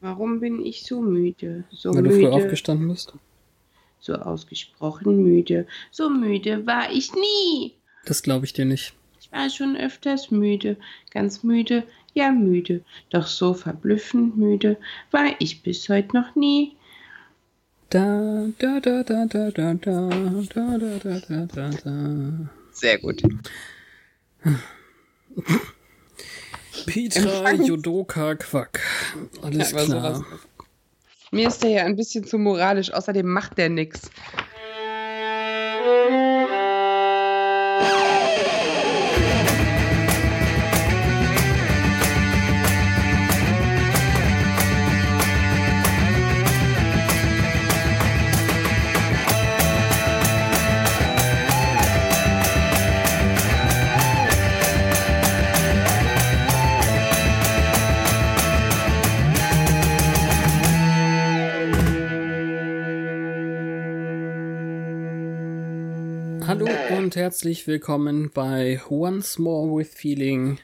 Warum bin ich so müde? So Weil müde. du früh aufgestanden bist. So ausgesprochen müde. So müde war ich nie. Das glaube ich dir nicht. Ich war schon öfters müde. Ganz müde, ja müde. Doch so verblüffend müde war ich bis heute noch nie. Da, da, da, da, da, da, da, da, da, da, da, da, da. Sehr gut. Petra Jodoka Quack. Alles Aber klar. sowas- Mir ist der ja ein bisschen zu moralisch. Außerdem macht der nix. Und herzlich willkommen bei Once More with Feeling,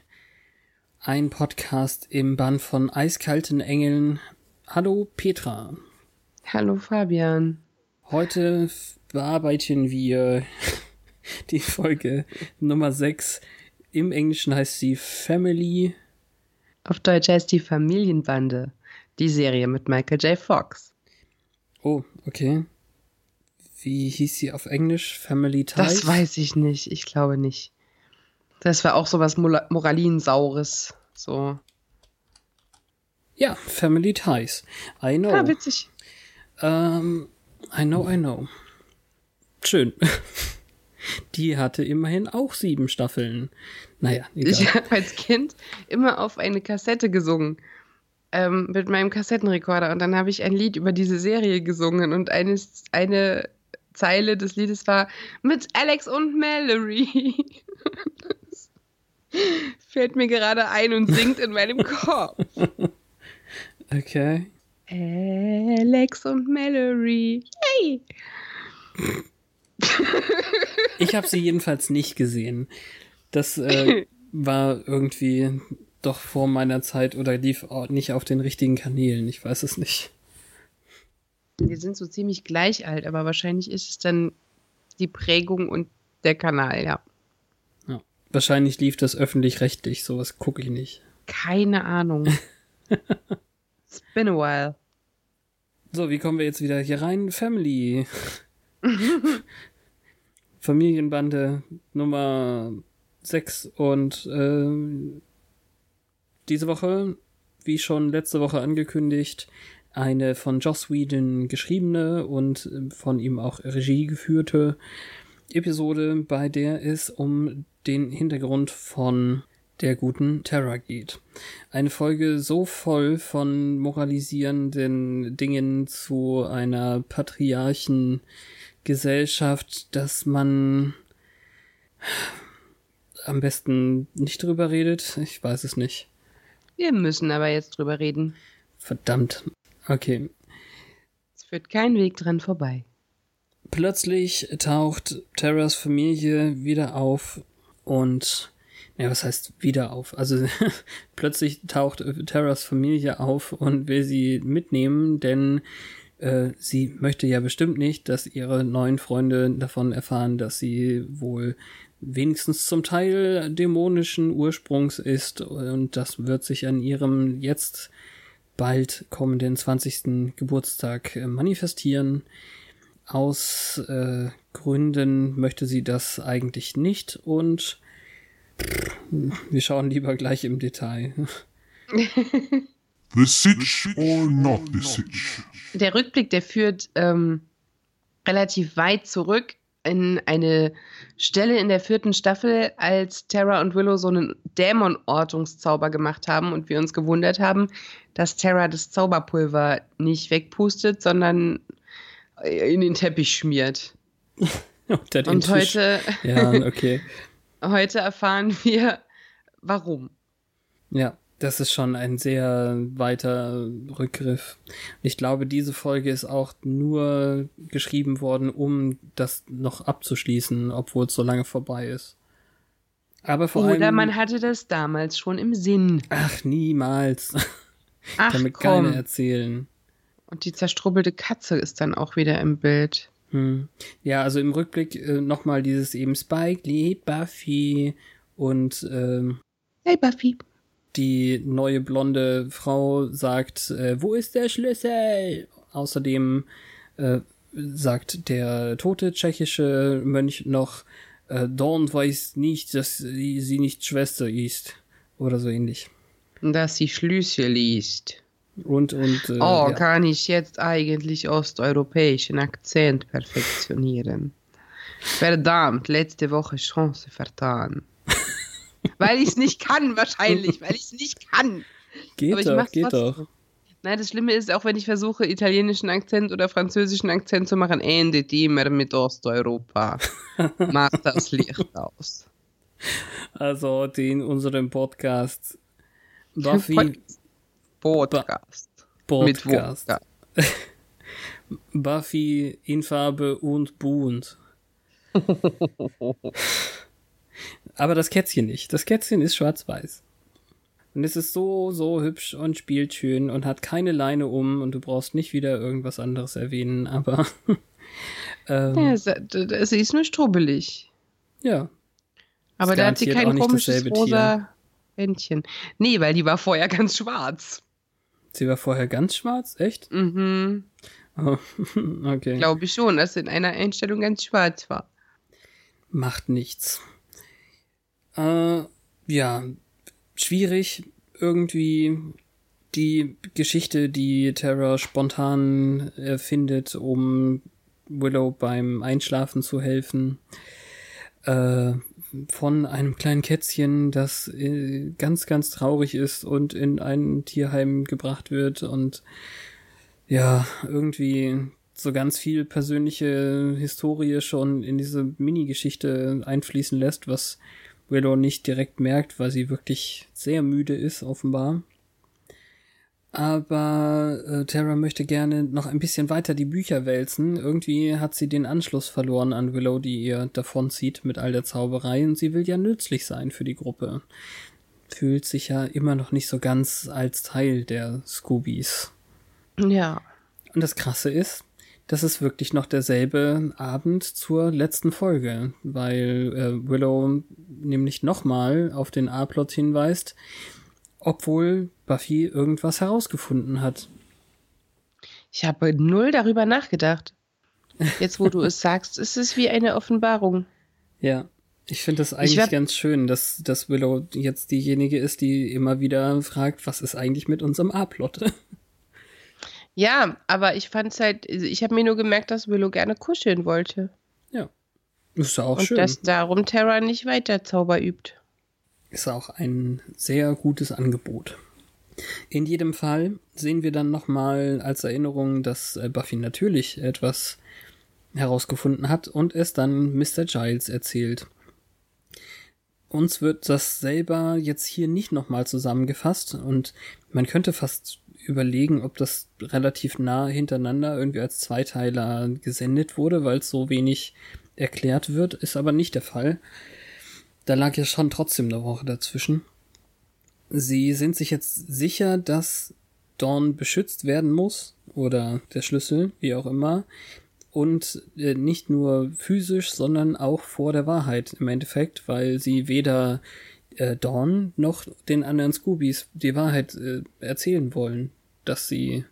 ein Podcast im Band von Eiskalten Engeln. Hallo Petra. Hallo Fabian. Heute bearbeiten wir die Folge Nummer 6. Im Englischen heißt sie Family. Auf Deutsch heißt die Familienbande. Die Serie mit Michael J. Fox. Oh, okay. Wie hieß sie auf Englisch? Family Ties? Das weiß ich nicht. Ich glaube nicht. Das war auch sowas Moralinsaures. So. Ja, Family Ties. I know. Ah, witzig. Ähm, I know, I know. Schön. Die hatte immerhin auch sieben Staffeln. Naja, egal. Ich habe als Kind immer auf eine Kassette gesungen. Ähm, mit meinem Kassettenrekorder. Und dann habe ich ein Lied über diese Serie gesungen. Und eine, eine Zeile des Liedes war mit Alex und Mallory. Das fällt mir gerade ein und singt in meinem Kopf. Okay. Alex und Mallory. Yay! Ich habe sie jedenfalls nicht gesehen. Das äh, war irgendwie doch vor meiner Zeit oder lief nicht auf den richtigen Kanälen. Ich weiß es nicht. Wir sind so ziemlich gleich alt, aber wahrscheinlich ist es dann die Prägung und der Kanal, ja. Ja. Wahrscheinlich lief das öffentlich-rechtlich. Sowas gucke ich nicht. Keine Ahnung. It's been a while. So, wie kommen wir jetzt wieder hier rein? Family. Familienbande Nummer 6 und äh, diese Woche, wie schon letzte Woche angekündigt, eine von Joss Whedon geschriebene und äh, von ihm auch Regie geführte Episode, bei der es um den Hintergrund von der guten Terra geht. Eine Folge so voll von moralisierenden Dingen zu einer patriarchen Gesellschaft, dass man am besten nicht drüber redet. Ich weiß es nicht. Wir müssen aber jetzt drüber reden. Verdammt. Okay. Es führt kein Weg dran vorbei. Plötzlich taucht Terras Familie wieder auf und ja, was heißt wieder auf? Also plötzlich taucht Terras Familie auf und will sie mitnehmen, denn äh, sie möchte ja bestimmt nicht, dass ihre neuen Freunde davon erfahren, dass sie wohl wenigstens zum Teil dämonischen Ursprungs ist und das wird sich an ihrem jetzt bald kommenden 20. Geburtstag äh, manifestieren. Aus äh, Gründen möchte sie das eigentlich nicht und wir schauen lieber gleich im Detail. The Sitch or not the Sitch? Der Rückblick, der führt ähm, relativ weit zurück, in eine Stelle in der vierten Staffel, als Terra und Willow so einen Dämonortungszauber gemacht haben und wir uns gewundert haben, dass Terra das Zauberpulver nicht wegpustet, sondern in den Teppich schmiert. und Tisch. heute, ja, okay. heute erfahren wir, warum. Ja, das ist schon ein sehr weiter Rückgriff. Ich glaube, diese Folge ist auch nur geschrieben worden, um das noch abzuschließen, obwohl es so lange vorbei ist. Aber vor Oder allem, man hatte das damals schon im Sinn. Ach, niemals. Ach, Kann mir komm. keiner erzählen. Und die zerstrubbelte Katze ist dann auch wieder im Bild. Hm. Ja, also im Rückblick äh, nochmal dieses eben Spike, Lee, Buffy und ähm, Hey Buffy. Die neue blonde Frau sagt, äh, wo ist der Schlüssel? Außerdem äh, sagt der tote tschechische Mönch noch, äh, Dawn weiß nicht, dass sie, sie nicht Schwester ist. Oder so ähnlich. Dass sie Schlüssel liest. Und, und, äh, oh, ja. kann ich jetzt eigentlich osteuropäischen Akzent perfektionieren? Verdammt, letzte Woche Chance vertan. Weil ich es nicht kann, wahrscheinlich, weil ich es nicht kann. geht doch, geht trotzdem. doch. Nein, das Schlimme ist, auch wenn ich versuche, italienischen Akzent oder französischen Akzent zu machen, endet immer mit Osteuropa. Macht das Licht aus. Also den unserem Podcast Buffy Podcast. Mit Podcast. Buffy in Farbe und bunt. Aber das Kätzchen nicht. Das Kätzchen ist schwarz-weiß. Und es ist so, so hübsch und spielt schön und hat keine Leine um und du brauchst nicht wieder irgendwas anderes erwähnen, aber ähm, Ja, sie, ist nur strubbelig. ja. Aber da hat sie kein komisches rosa Bändchen. Nee, weil die war vorher ganz schwarz. Sie war vorher ganz schwarz, echt? Mhm. Oh, okay. Glaube ich schon, dass sie in einer Einstellung ganz schwarz war. Macht nichts. Äh, ja, schwierig irgendwie die Geschichte, die Terra spontan erfindet, um Willow beim Einschlafen zu helfen. Äh, von einem kleinen Kätzchen, das äh, ganz, ganz traurig ist und in ein Tierheim gebracht wird und ja, irgendwie so ganz viel persönliche Historie schon in diese Mini-Geschichte einfließen lässt, was Willow nicht direkt merkt, weil sie wirklich sehr müde ist, offenbar. Aber äh, Tara möchte gerne noch ein bisschen weiter die Bücher wälzen. Irgendwie hat sie den Anschluss verloren an Willow, die ihr davonzieht mit all der Zauberei und sie will ja nützlich sein für die Gruppe. Fühlt sich ja immer noch nicht so ganz als Teil der Scoobies. Ja. Und das Krasse ist, das ist wirklich noch derselbe Abend zur letzten Folge, weil äh, Willow nämlich nochmal auf den A-Plot hinweist, obwohl Buffy irgendwas herausgefunden hat. Ich habe null darüber nachgedacht. Jetzt, wo du es sagst, ist es wie eine Offenbarung. Ja, ich finde das eigentlich ganz schön, dass, dass Willow jetzt diejenige ist, die immer wieder fragt, was ist eigentlich mit unserem A-Plot? Ja, aber ich fand es halt, ich habe mir nur gemerkt, dass Willow gerne kuscheln wollte. ja, ist ja auch und schön. dass darum Terra nicht weiter Zauber übt. ist auch ein sehr gutes Angebot. In jedem Fall sehen wir dann nochmal als Erinnerung, dass äh, Buffy natürlich etwas herausgefunden hat und es dann Mr. Giles erzählt. Uns wird das selber jetzt hier nicht nochmal zusammengefasst und man könnte fast überlegen, ob das relativ nah hintereinander irgendwie als Zweiteiler gesendet wurde, weil es so wenig erklärt wird, ist aber nicht der Fall. Da lag ja schon trotzdem eine Woche dazwischen. Sie sind sich jetzt sicher, dass Dawn beschützt werden muss oder der Schlüssel, wie auch immer. Und äh, nicht nur physisch, sondern auch vor der Wahrheit im Endeffekt, weil sie weder äh, Dawn noch den anderen Scoobies die Wahrheit äh, erzählen wollen, dass sie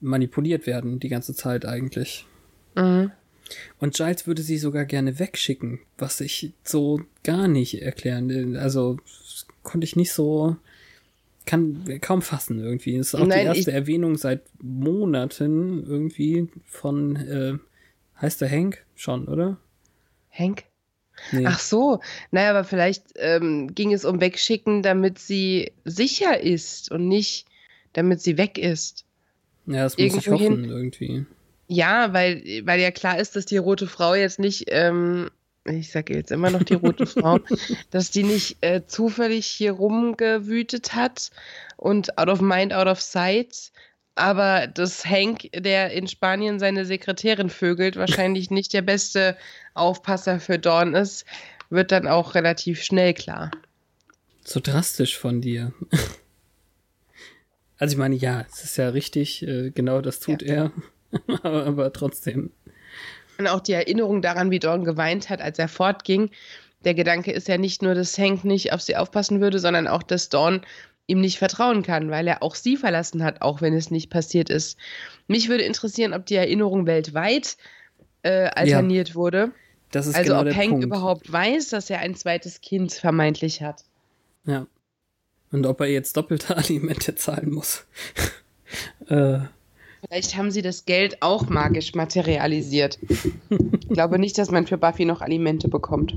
manipuliert werden die ganze Zeit eigentlich. Mhm. Und Giles würde sie sogar gerne wegschicken, was ich so gar nicht erklären. Also konnte ich nicht so, kann kaum fassen irgendwie. Das ist auch Nein, die erste Erwähnung seit Monaten irgendwie von äh, Heißt der Hank? Schon, oder? Hank? Nee. Ach so, naja, aber vielleicht ähm, ging es um Wegschicken, damit sie sicher ist und nicht, damit sie weg ist. ja, das muss ich hoffen, irgendwie. Ja, weil, weil ja klar ist, dass die rote Frau jetzt nicht, ähm, ich sage jetzt immer noch die rote Frau, dass die nicht äh, zufällig hier rumgewütet hat und out of mind, out of sight. Aber dass Hank, der in Spanien seine Sekretärin vögelt, wahrscheinlich nicht der beste Aufpasser für Dawn ist, wird dann auch relativ schnell klar. So drastisch von dir. Also ich meine, ja, es ist ja richtig, äh, genau das tut er. aber, aber trotzdem. Und auch die Erinnerung daran, wie Dawn geweint hat, als er fortging. Der Gedanke ist ja nicht nur, dass Hank nicht auf sie aufpassen würde, sondern auch, dass Dawn ihm nicht vertrauen kann, weil er auch sie verlassen hat, auch wenn es nicht passiert ist. Mich würde interessieren, ob die Erinnerung weltweit äh, alterniert wurde. Das ist Also genau ob der Hank Punkt. überhaupt weiß, dass er ein zweites Kind vermeintlich hat. Ja. Und ob er jetzt doppelte Alimente zahlen muss. äh, Vielleicht haben sie das Geld auch magisch materialisiert. ich glaube nicht, dass man für Buffy noch Alimente bekommt.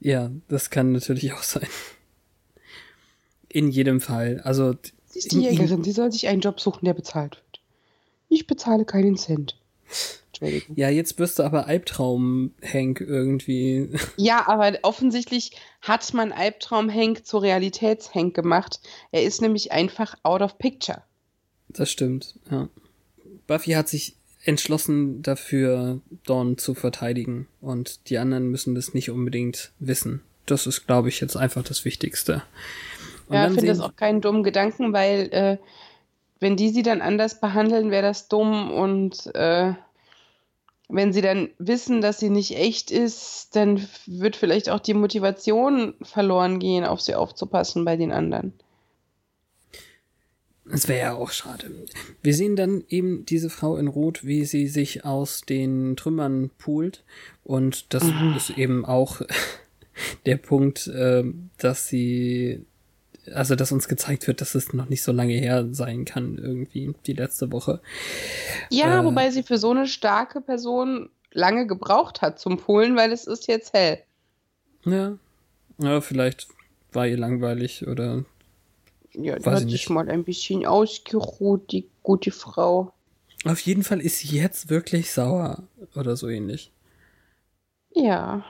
ja, das kann natürlich auch sein. In jedem Fall. Also Sie ist die Jägerin, sie soll sich einen Job suchen, der bezahlt wird. Ich bezahle keinen Cent. Ja, jetzt wirst du aber Albtraum-Hank irgendwie. Ja, aber offensichtlich hat man Albtraum-Hank zu Realitäts-Hank gemacht. Er ist nämlich einfach out of picture. Das stimmt, ja. Buffy hat sich entschlossen dafür, Dawn zu verteidigen. Und die anderen müssen das nicht unbedingt wissen. Das ist, glaube ich, jetzt einfach das Wichtigste. Und ja, ich finde das auch keinen dummen Gedanken, weil äh, wenn die sie dann anders behandeln, wäre das dumm und äh, wenn sie dann wissen, dass sie nicht echt ist, dann wird vielleicht auch die Motivation verloren gehen, auf sie aufzupassen bei den anderen. Das wäre ja auch schade. Wir sehen dann eben diese Frau in Rot, wie sie sich aus den Trümmern poolt. Und das ist eben auch der Punkt, äh, dass sie, also dass uns gezeigt wird, dass es noch nicht so lange her sein kann, irgendwie, die letzte Woche. Ja, Äh. wobei sie für so eine starke Person lange gebraucht hat zum Polen, weil es ist jetzt hell. Ja. Ja, vielleicht war ihr langweilig oder Ja, die hat ich sich nicht. mal ein bisschen ausgeruht, die gute Frau. auf jeden Fall ist sie jetzt wirklich sauer oder so ähnlich. Ja.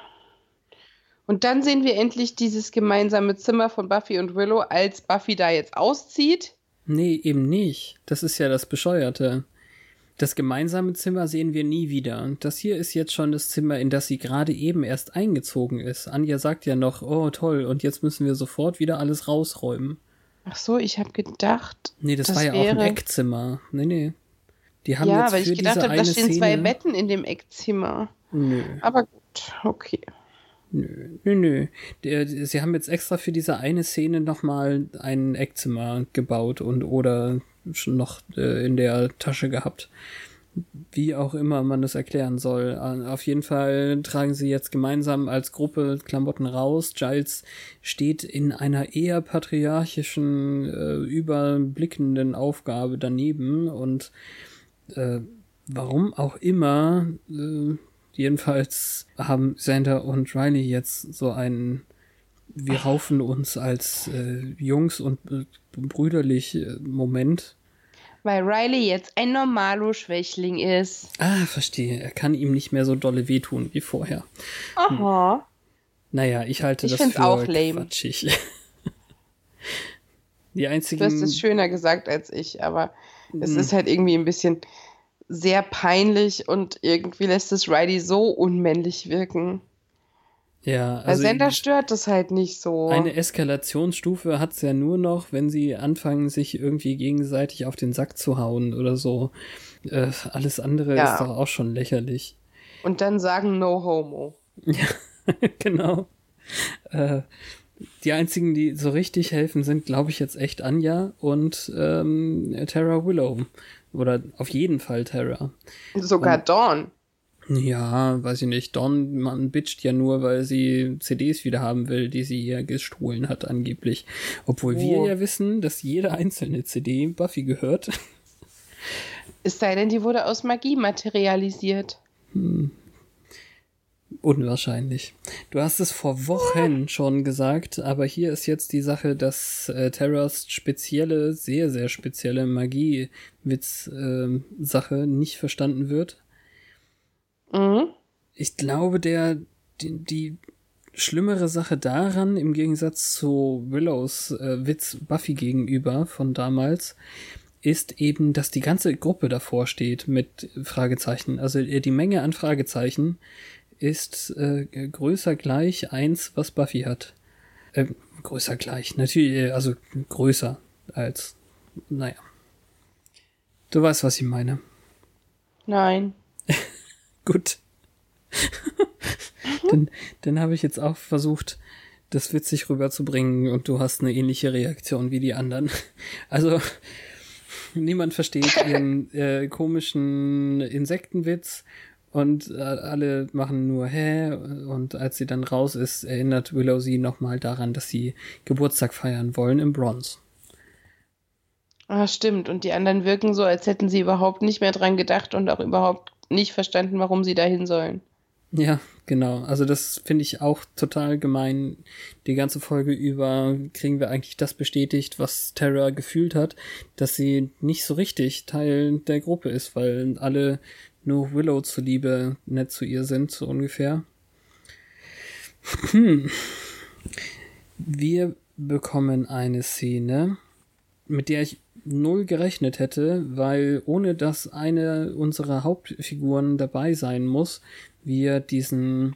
Und dann sehen wir endlich dieses gemeinsame Zimmer von Buffy und Willow, als Buffy da jetzt auszieht. Nee, eben nicht. Das ist ja das Bescheuerte. Das gemeinsame Zimmer sehen wir nie wieder. Und das hier ist jetzt schon das Zimmer, in das sie gerade eben erst eingezogen ist. Anja sagt ja noch, oh toll, und jetzt müssen wir sofort wieder alles rausräumen. Ach so, ich habe gedacht. Nee, das, Das war ja auch ein wäre- Eckzimmer. Nee, nee. Die haben ja, jetzt weil für ich gedacht habe, da stehen Szene... zwei Betten in dem Eckzimmer. Nö, Aber gut, okay. Nö, nö, nö. Sie haben jetzt extra für diese eine Szene nochmal ein Eckzimmer gebaut und oder schon noch äh, in der Tasche gehabt. Wie auch immer man das erklären soll. Auf jeden Fall tragen sie jetzt gemeinsam als Gruppe Klamotten raus. Giles steht in einer eher patriarchischen, äh, überblickenden Aufgabe daneben und äh, warum auch immer, äh, jedenfalls haben Sander und Riley jetzt so einen wir raufen uns als äh, Jungs und äh, brüderlich Moment. Weil Riley jetzt ein Normalo-Schwächling ist. Ah, verstehe. Er kann ihm nicht mehr so dolle wehtun wie vorher. Aha. Naja, ich halte Ich das find's für auch lame. quatschig. Die einzigen. Du hast es schöner gesagt als ich, aber es Mhm. ist halt irgendwie ein bisschen sehr peinlich und irgendwie lässt es Riley so unmännlich wirken. ja, Bei also Sender stört das halt nicht so. eine Eskalationsstufe hat's ja nur noch, wenn sie anfangen, sich irgendwie gegenseitig auf den Sack zu hauen oder so. Äh, alles andere Ja. ist doch auch schon lächerlich. Und dann sagen No Homo. Ja, genau. Äh, die einzigen, die so richtig helfen, sind, glaube ich, jetzt echt Anja und ähm, Terra Willow. Oder auf jeden Fall Terra. Sogar Dawn. Ja, weiß ich nicht. Dawn, man bitcht ja nur, weil sie CDs wieder haben will, die sie ihr gestohlen hat, angeblich. Obwohl wir Oh. ja wissen, dass jede einzelne CD Buffy gehört. Es sei denn, die wurde aus Magie materialisiert. Hm. Unwahrscheinlich. Du hast es vor Wochen schon gesagt, aber hier ist jetzt die Sache, dass äh, Terras spezielle, sehr, sehr spezielle Magie-Witz-Sache äh, nicht verstanden wird. Mhm. Ich glaube, der, die, die schlimmere Sache daran, im Gegensatz zu Willows äh, Witz Buffy gegenüber von damals, ist eben, dass die ganze Gruppe davor steht mit Fragezeichen. Also äh, die Menge an Fragezeichen ist äh, größer gleich eins, was Buffy hat. Äh, größer gleich, natürlich, äh, also größer als, naja. Du weißt, was ich meine. Nein. Gut. dann dann habe ich jetzt auch versucht, das witzig rüberzubringen und du hast eine ähnliche Reaktion wie die anderen. Also niemand versteht ihren äh, komischen Insektenwitz und äh, alle machen nur hä und als sie dann raus ist, erinnert Willow sie nochmal daran, dass sie Geburtstag feiern wollen im Bronze. Ah, stimmt. Und die anderen wirken so, als hätten sie überhaupt nicht mehr dran gedacht und auch überhaupt nicht verstanden, warum sie dahin sollen. Ja, genau. Also das finde ich auch total gemein. Die ganze Folge über kriegen wir eigentlich das bestätigt, was Terra gefühlt hat, dass sie nicht so richtig Teil der Gruppe ist, weil alle nur Willow zuliebe nett zu ihr sind, so ungefähr. Hm. Wir bekommen eine Szene, mit der ich null gerechnet hätte, weil ohne dass eine unserer Hauptfiguren dabei sein muss, wir diesen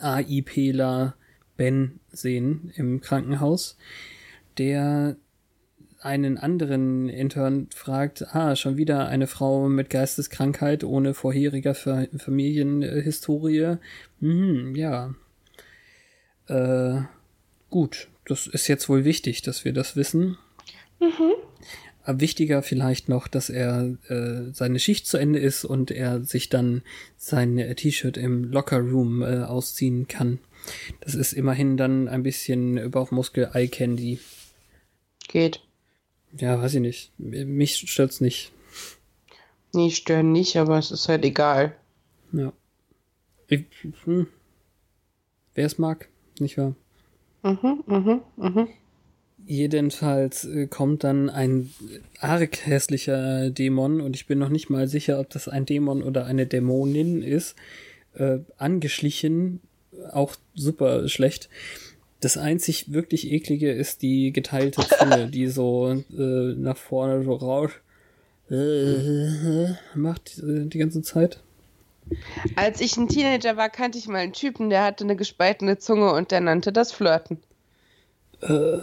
AIPler Ben sehen im Krankenhaus, der einen anderen Intern fragt, ah, schon wieder eine Frau mit Geisteskrankheit ohne vorheriger Familienhistorie. Hm, ja. Äh, gut, das ist jetzt wohl wichtig, dass wir das wissen. Mhm. Aber wichtiger vielleicht noch, dass er äh, seine Schicht zu Ende ist und er sich dann sein äh, T-Shirt im Locker Room äh, ausziehen kann. Das ist immerhin dann ein bisschen Bauchmuskel Eye Candy. Geht. Ja, weiß ich nicht. Mich stört's nicht. Nee, stören nicht, aber es ist halt egal. Ja. Ich, hm. Wer es mag, nicht wahr? Mhm, mhm, mhm. Jedenfalls äh, kommt dann ein arg hässlicher Dämon, und ich bin noch nicht mal sicher, ob das ein Dämon oder eine Dämonin ist, äh, angeschlichen, auch super schlecht. Das einzig wirklich eklige ist die geteilte Zunge, die so äh, nach vorne so raus äh, macht äh, die ganze Zeit. Als ich ein Teenager war, kannte ich mal einen Typen, der hatte eine gespaltene Zunge und der nannte das Flirten. Äh,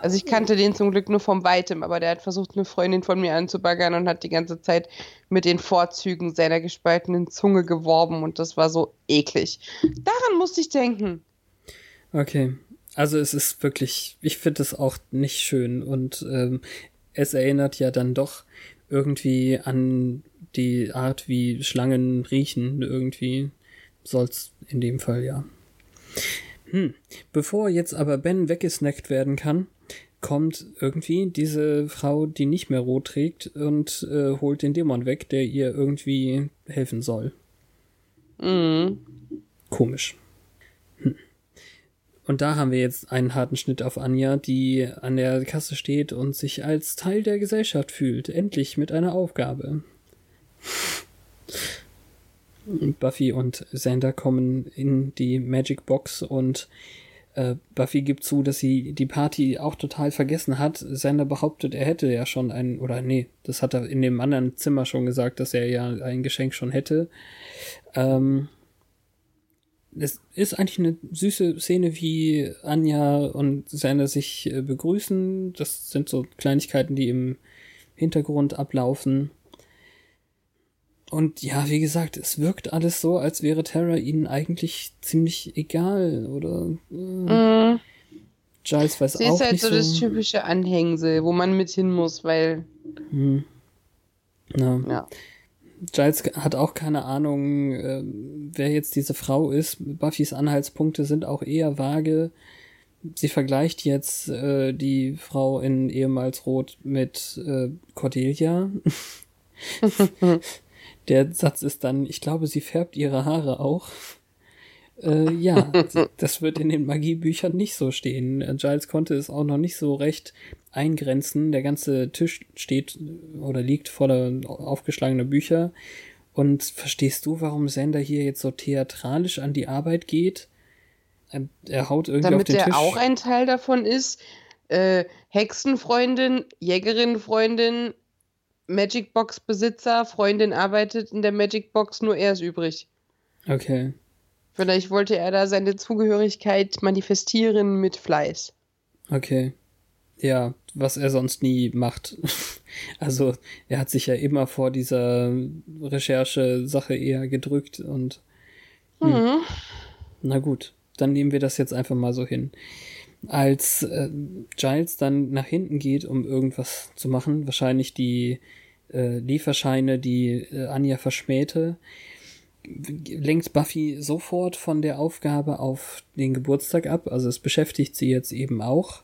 also ich kannte den zum Glück nur vom Weitem, aber der hat versucht, eine Freundin von mir anzubaggern und hat die ganze Zeit mit den Vorzügen seiner gespaltenen Zunge geworben und das war so eklig. Daran musste ich denken. Okay. Also es ist wirklich, ich finde es auch nicht schön und ähm, es erinnert ja dann doch irgendwie an die Art, wie Schlangen riechen. Irgendwie soll's in dem Fall ja. Hm. Bevor jetzt aber Ben weggesnackt werden kann, kommt irgendwie diese Frau, die nicht mehr rot trägt und äh, holt den Dämon weg, der ihr irgendwie helfen soll. Mhm. Komisch. Hm. Und da haben wir jetzt einen harten Schnitt auf Anja, die an der Kasse steht und sich als Teil der Gesellschaft fühlt. Endlich mit einer Aufgabe. Buffy und Xander kommen in die Magic Box und äh, Buffy gibt zu, dass sie die Party auch total vergessen hat. Xander behauptet, er hätte ja schon ein, oder nee, das hat er in dem anderen Zimmer schon gesagt, dass er ja ein Geschenk schon hätte. Ähm, es ist eigentlich eine süße Szene, wie Anja und Sander sich äh, begrüßen. Das sind so Kleinigkeiten, die im Hintergrund ablaufen. Und ja, wie gesagt, es wirkt alles so, als wäre Terra ihnen eigentlich ziemlich egal, oder? Äh, Mhm. Giles weiß Sie auch ist halt nicht so das typische Anhängsel, wo man mit hin muss, weil, Hm. Ja. ja. Giles hat auch keine Ahnung, äh, wer jetzt diese Frau ist. Buffys Anhaltspunkte sind auch eher vage. Sie vergleicht jetzt äh, die Frau in ehemals Rot mit äh, Cordelia, Der Satz ist dann, ich glaube, sie färbt ihre Haare auch. Äh, ja, das wird in den Magiebüchern nicht so stehen. Giles konnte es auch noch nicht so recht eingrenzen. Der ganze Tisch steht oder liegt voller aufgeschlagener Bücher. Und verstehst du, warum Sander hier jetzt so theatralisch an die Arbeit geht? Er, er haut irgendwie Damit auf den er Tisch. auch ein Teil davon ist. Äh, Hexenfreundin, Jägerin-Freundin, Magic Box Besitzer, Freundin arbeitet in der Magic Box, nur er ist übrig. okay. Vielleicht wollte er da seine Zugehörigkeit manifestieren mit Fleiß. Okay. Ja, was er sonst nie macht. Also, er hat sich ja immer vor dieser Recherche-Sache eher gedrückt und Mhm. na gut, dann nehmen wir das jetzt einfach mal so hin. Als äh, Giles dann nach hinten geht, um irgendwas zu machen, wahrscheinlich die äh, Lieferscheine, die äh, Anja verschmähte, lenkt Buffy sofort von der Aufgabe auf den Geburtstag ab. Also es beschäftigt sie jetzt eben auch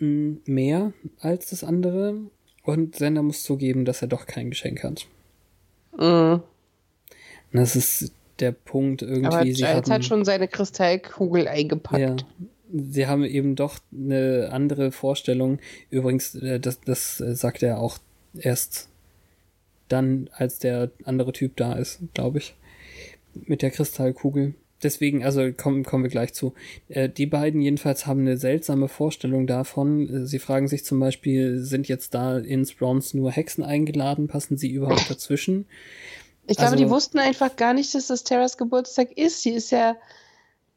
mehr als das andere. Und Sender muss zugeben, dass er doch kein Geschenk hat. Mhm. Das ist der Punkt irgendwie. Aber sie Giles haben, hat schon seine Kristallkugel eingepackt. ja, sie haben eben doch eine andere Vorstellung. Übrigens, äh, das, das äh, sagt er auch erst dann, als der andere Typ da ist, glaube ich. Mit der Kristallkugel. Deswegen, also kommen, kommen wir gleich zu. Äh, die beiden jedenfalls haben eine seltsame Vorstellung davon. Äh, Sie fragen sich zum Beispiel, sind jetzt da ins Bronze nur Hexen eingeladen? Passen sie überhaupt dazwischen? Ich glaube, Also- die wussten einfach gar nicht, dass das Terras Geburtstag ist. Sie ist ja,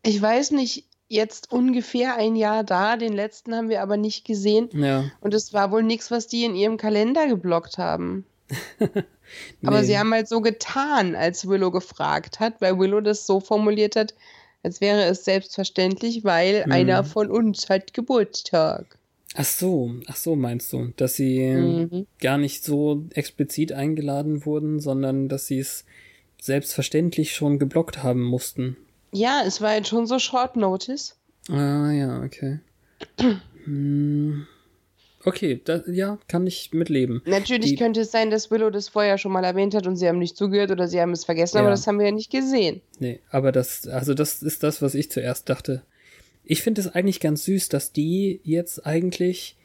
ich weiß nicht, jetzt ungefähr ein Jahr da. Den letzten haben wir aber nicht gesehen. Ja. Und es war wohl nichts, was die in ihrem Kalender geblockt haben. Aber Nee. sie haben halt so getan, als Willow gefragt hat, weil Willow das so formuliert hat, als wäre es selbstverständlich, weil Mhm. einer von uns hat Geburtstag. Ach so, ach so meinst du, dass sie Mhm. gar nicht so explizit eingeladen wurden, sondern dass sie es selbstverständlich schon geblockt haben mussten. Ja, es war jetzt schon so Short Notice. Ah ja, okay. Hm. Okay, da, ja, kann ich mitleben. Natürlich Die- könnte es sein, dass Willow das vorher schon mal erwähnt hat und sie haben nicht zugehört oder sie haben es vergessen, Ja. aber das haben wir ja nicht gesehen. Nee, aber das, also das ist das, was ich zuerst dachte. Ich finde es eigentlich ganz süß, dass die jetzt eigentlich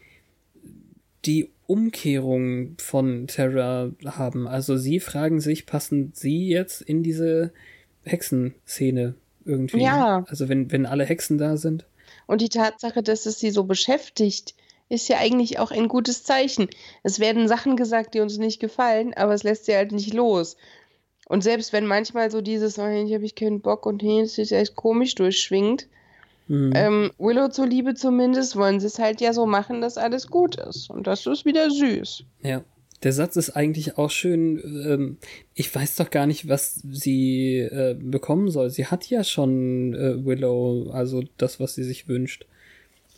die Umkehrung von Terra haben. Also sie fragen sich, passen sie jetzt in diese Hexenszene irgendwie? Ja. Also wenn, wenn alle Hexen da sind? Und die Tatsache, dass es sie so beschäftigt, ist ja eigentlich auch ein gutes Zeichen. Es werden Sachen gesagt, die uns nicht gefallen, aber es lässt sie halt nicht los. Und selbst wenn manchmal so dieses, oh, ich habe ich keinen Bock und hey, das ist echt komisch durchschwingt, Hm. ähm, Willow zuliebe zumindest wollen sie es halt ja so machen, dass alles gut ist. Und das ist wieder süß. Ja. Der Satz ist eigentlich auch schön. Ähm, ich weiß doch gar nicht, was sie äh, bekommen soll. Sie hat ja schon äh, Willow, also das, was sie sich wünscht.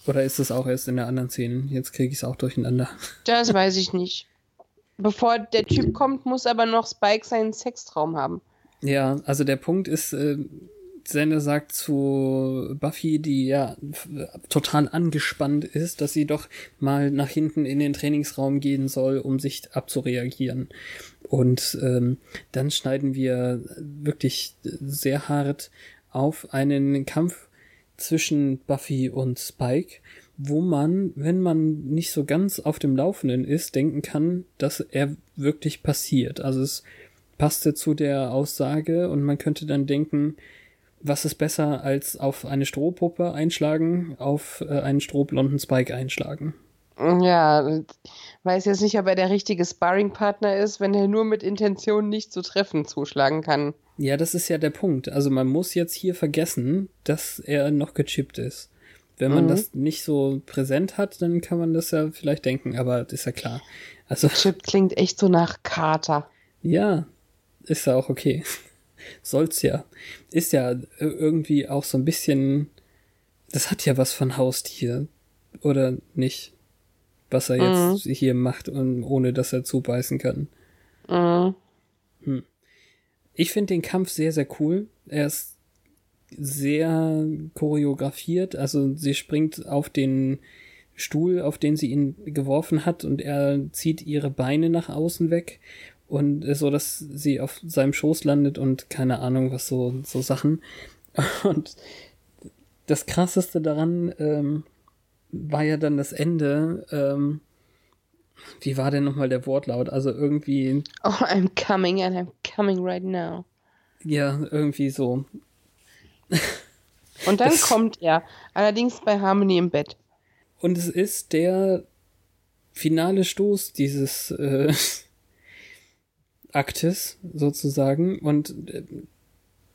Oder ist es auch erst in der anderen Szene? Jetzt kriege ich es auch durcheinander. Das weiß ich nicht. Bevor der Typ kommt, muss aber noch Spike seinen Sextraum haben. Ja, also der Punkt ist, äh, Sender sagt zu Buffy, die ja total angespannt ist, dass sie doch mal nach hinten in den Trainingsraum gehen soll, um sich abzureagieren. Und ähm, dann schneiden wir wirklich sehr hart auf einen Kampf zwischen Buffy und Spike, wo man, wenn man nicht so ganz auf dem Laufenden ist, denken kann, dass er wirklich passiert. Also es passte zu der Aussage und man könnte dann denken, was ist besser als auf eine Strohpuppe einschlagen, auf äh, einen strohblonden Spike einschlagen? Ja, weiß jetzt nicht, ob er der richtige Sparringpartner ist, wenn er nur mit Intention nicht zu treffen zuschlagen kann. Ja, das ist ja der Punkt. Also man muss jetzt hier vergessen, dass er noch gechippt ist. Wenn man Mhm. das nicht so präsent hat, dann kann man das ja vielleicht denken, aber das ist ja klar. Also Chip klingt echt so nach Kater. Ja, ist ja auch okay. Soll's ja. Ist ja irgendwie auch so ein bisschen. Das hat ja was von Haustier. Oder nicht? Was er jetzt hier macht, und ohne dass er zubeißen kann. Mhm. Ich finde den Kampf sehr, sehr cool. Er ist sehr choreografiert. Also sie springt auf den Stuhl, auf den sie ihn geworfen hat, und er zieht ihre Beine nach außen weg. und äh, so, dass sie auf seinem Schoß landet und keine Ahnung, was so, so Sachen. Und das krasseste daran ähm, war ja dann das Ende. Ähm, wie war denn nochmal der Wortlaut? Also irgendwie. Oh, I'm coming and I'm coming right now. Ja, irgendwie so. Und dann Das- kommt er, allerdings bei Harmony im Bett. Und es ist der finale Stoß dieses äh, Aktes sozusagen. Und äh,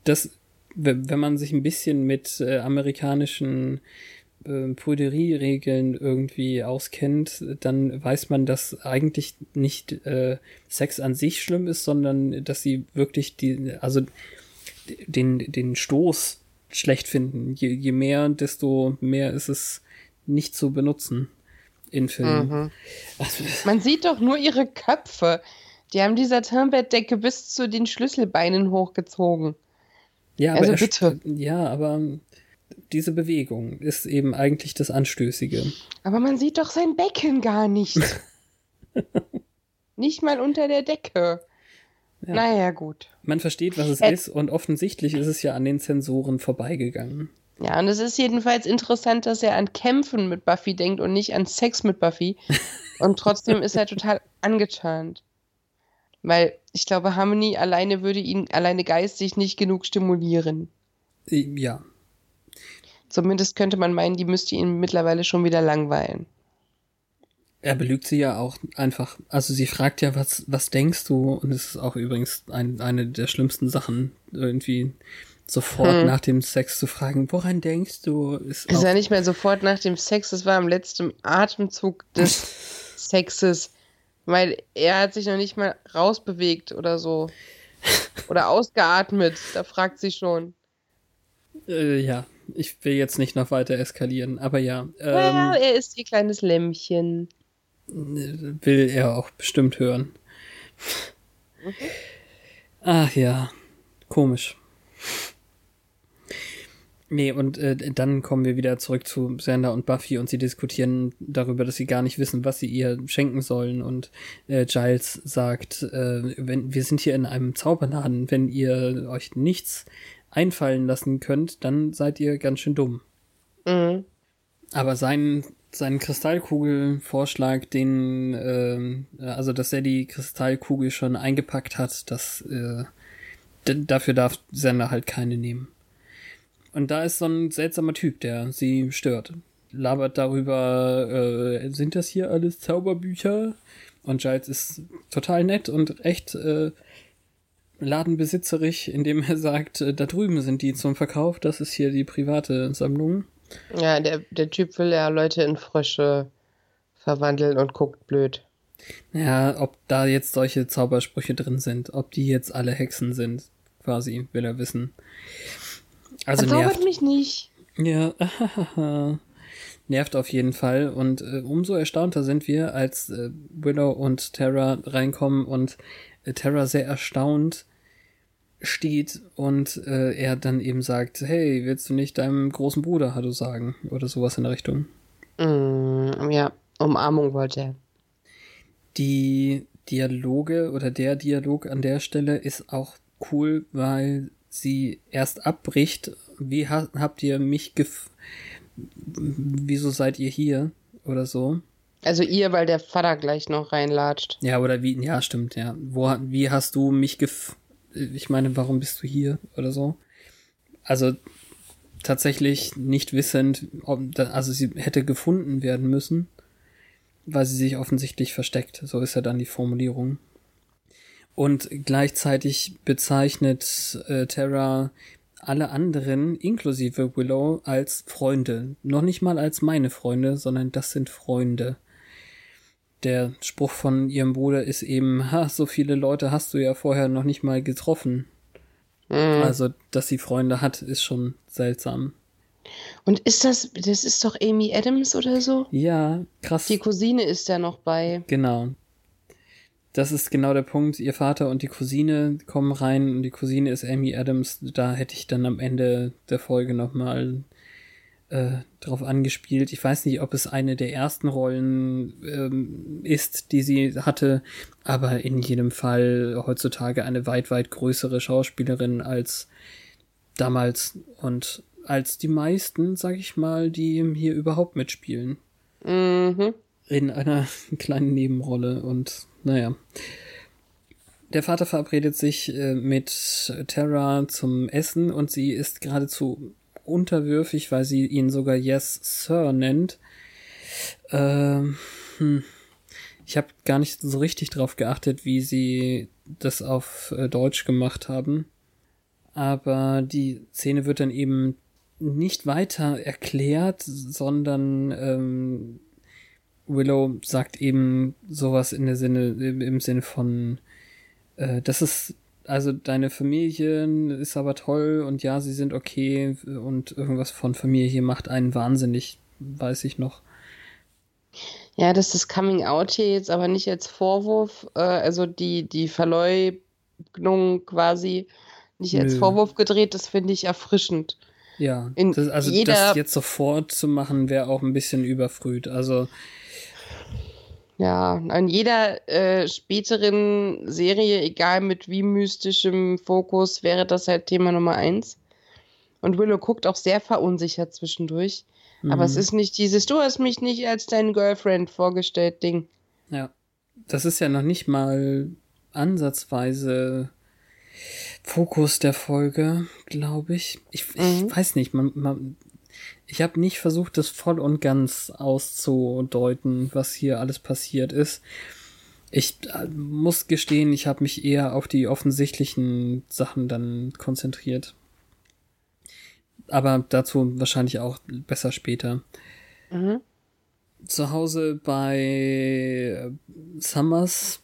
das, wenn man sich ein bisschen mit äh, amerikanischen äh, Prüderie-Regeln irgendwie auskennt, dann weiß man, dass eigentlich nicht äh, Sex an sich schlimm ist, sondern dass sie wirklich die, also den, den Stoß schlecht finden. Je, je mehr, desto mehr ist es nicht zu benutzen in Filmen. Also, Man sieht doch nur ihre Köpfe. Die haben die Satinbettdecke bis zu den Schlüsselbeinen hochgezogen. ja, aber Also bitte. Ja, aber diese Bewegung ist eben eigentlich das Anstößige. Aber man sieht doch sein Becken gar nicht. nicht mal unter der Decke. Ja. Naja, gut. Man versteht, was es Ä- ist und offensichtlich ist es ja an den Zensoren vorbeigegangen. Ja, und es ist jedenfalls interessant, dass er an Kämpfen mit Buffy denkt und nicht an Sex mit Buffy. Und trotzdem ist er total angeturnt. Weil ich glaube, Harmony alleine würde ihn alleine geistig nicht genug stimulieren. Äh, Ja, Zumindest könnte man meinen, die müsste ihn mittlerweile schon wieder langweilen. er belügt sie ja auch einfach. Also sie fragt ja, was, was denkst du? Und es ist auch übrigens ein, eine der schlimmsten Sachen, irgendwie sofort Hm. nach dem Sex zu fragen, woran denkst du? Ist Ist ja nicht mehr sofort nach dem Sex, das war am letzten Atemzug des Sexes. Weil er hat sich noch nicht mal rausbewegt oder so. Oder ausgeatmet, da fragt sie schon. äh, ja, ich will jetzt nicht noch weiter eskalieren, aber ja, ähm, er ist ihr kleines Lämmchen. will er auch bestimmt hören. Mhm. Ach ja, komisch. Nee, und äh, dann kommen wir wieder zurück zu Sander und Buffy und sie diskutieren darüber, dass sie gar nicht wissen, was sie ihr schenken sollen. Und äh, Giles sagt, äh, wenn wir sind hier in einem Zauberladen, wenn ihr euch nichts einfallen lassen könnt, dann seid ihr ganz schön dumm. Mhm. Aber sein, sein Kristallkugelvorschlag, den, ähm, also dass er die Kristallkugel schon eingepackt hat, das, äh, dafür darf Sender halt keine nehmen. Und da ist so ein seltsamer Typ, der sie stört. Labert darüber, äh, sind das hier alles Zauberbücher? Und Giles ist total nett und echt äh, ladenbesitzerig, indem er sagt, äh, da drüben sind die zum Verkauf, das ist hier die private Sammlung. Ja, der, der Typ will ja Leute in Frösche verwandeln und guckt blöd. Ja, ob da jetzt solche Zaubersprüche drin sind, ob die jetzt alle Hexen sind, quasi, will er wissen. Also Verzaubert nervt. mich nicht. Ja, nervt auf jeden Fall. Und äh, umso erstaunter sind wir, als äh, Willow und Terra reinkommen und äh, Terra sehr erstaunt steht und äh, er dann eben sagt, hey, willst du nicht deinem großen Bruder Hallo sagen? Oder sowas in der Richtung. Mm, ja, Umarmung wollte er. Die Dialoge oder der Dialog an der Stelle ist auch cool, weil sie erst abbricht. Wie ha habt ihr mich gef... Wieso seid ihr hier? Oder so. Also ihr, weil der Vater gleich noch reinlatscht. Ja, oder wie, ja, stimmt, ja. Wo, wie hast du mich gef... Ich meine, warum bist du hier? Oder so. Also, tatsächlich nicht wissend, ob, also sie hätte gefunden werden müssen, weil sie sich offensichtlich versteckt. So ist ja dann die Formulierung. Und gleichzeitig bezeichnet äh, Terra alle anderen, inklusive Willow, als Freunde. Noch nicht mal als meine Freunde, sondern das sind Freunde. Der Spruch von ihrem Bruder ist eben, ha, so viele Leute hast du ja vorher noch nicht mal getroffen. Mm. Also, dass sie Freunde hat, ist schon seltsam. Und ist das, das ist doch Amy Adams oder so? Ja, krass. Die Cousine ist ja noch bei. Genau. Das ist genau der Punkt. Ihr Vater und die Cousine kommen rein und die Cousine ist Amy Adams. Da hätte ich dann am Ende der Folge nochmal äh, drauf angespielt. Ich weiß nicht, ob es eine der ersten Rollen ähm, ist, die sie hatte, aber in jedem Fall heutzutage eine weit, weit größere Schauspielerin als damals und als die meisten, sag ich mal, die hier überhaupt mitspielen. Mhm. In einer kleinen Nebenrolle und naja. Der Vater verabredet sich äh, mit Terra zum Essen und sie ist geradezu unterwürfig, weil sie ihn sogar Yes Sir nennt. Ähm, hm. Ich habe gar nicht so richtig drauf geachtet, wie sie das auf äh, Deutsch gemacht haben. Aber die Szene wird dann eben nicht weiter erklärt, sondern ähm, Willow sagt eben sowas in der Sinne, im Sinne von, äh, das ist, also deine Familie ist aber toll und ja, sie sind okay und irgendwas von Familie macht einen wahnsinnig, weiß ich noch. Ja, das ist Coming Out hier jetzt aber nicht als Vorwurf, äh, also die, die Verleugnung quasi nicht als Nö. Vorwurf gedreht, das finde ich erfrischend. Ja, das, also jeder- das jetzt sofort zu machen, wäre auch ein bisschen überfrüht. Also, Ja, in jeder äh, späteren Serie, egal mit wie mystischem Fokus, wäre das halt Thema Nummer eins. Und Willow guckt auch sehr verunsichert zwischendurch. Aber es mhm. ist nicht dieses, du hast mich nicht als deine Girlfriend vorgestellt, Ding. Ja. Das ist ja noch nicht mal ansatzweise Fokus der Folge, glaube ich. Ich, ich Mhm. weiß nicht, man, man, ich habe nicht versucht, das voll und ganz auszudeuten, was hier alles passiert ist. Ich äh, muss gestehen, ich habe mich eher auf die offensichtlichen Sachen dann konzentriert. Aber dazu wahrscheinlich auch besser später Mhm. zu Hause bei äh, Summers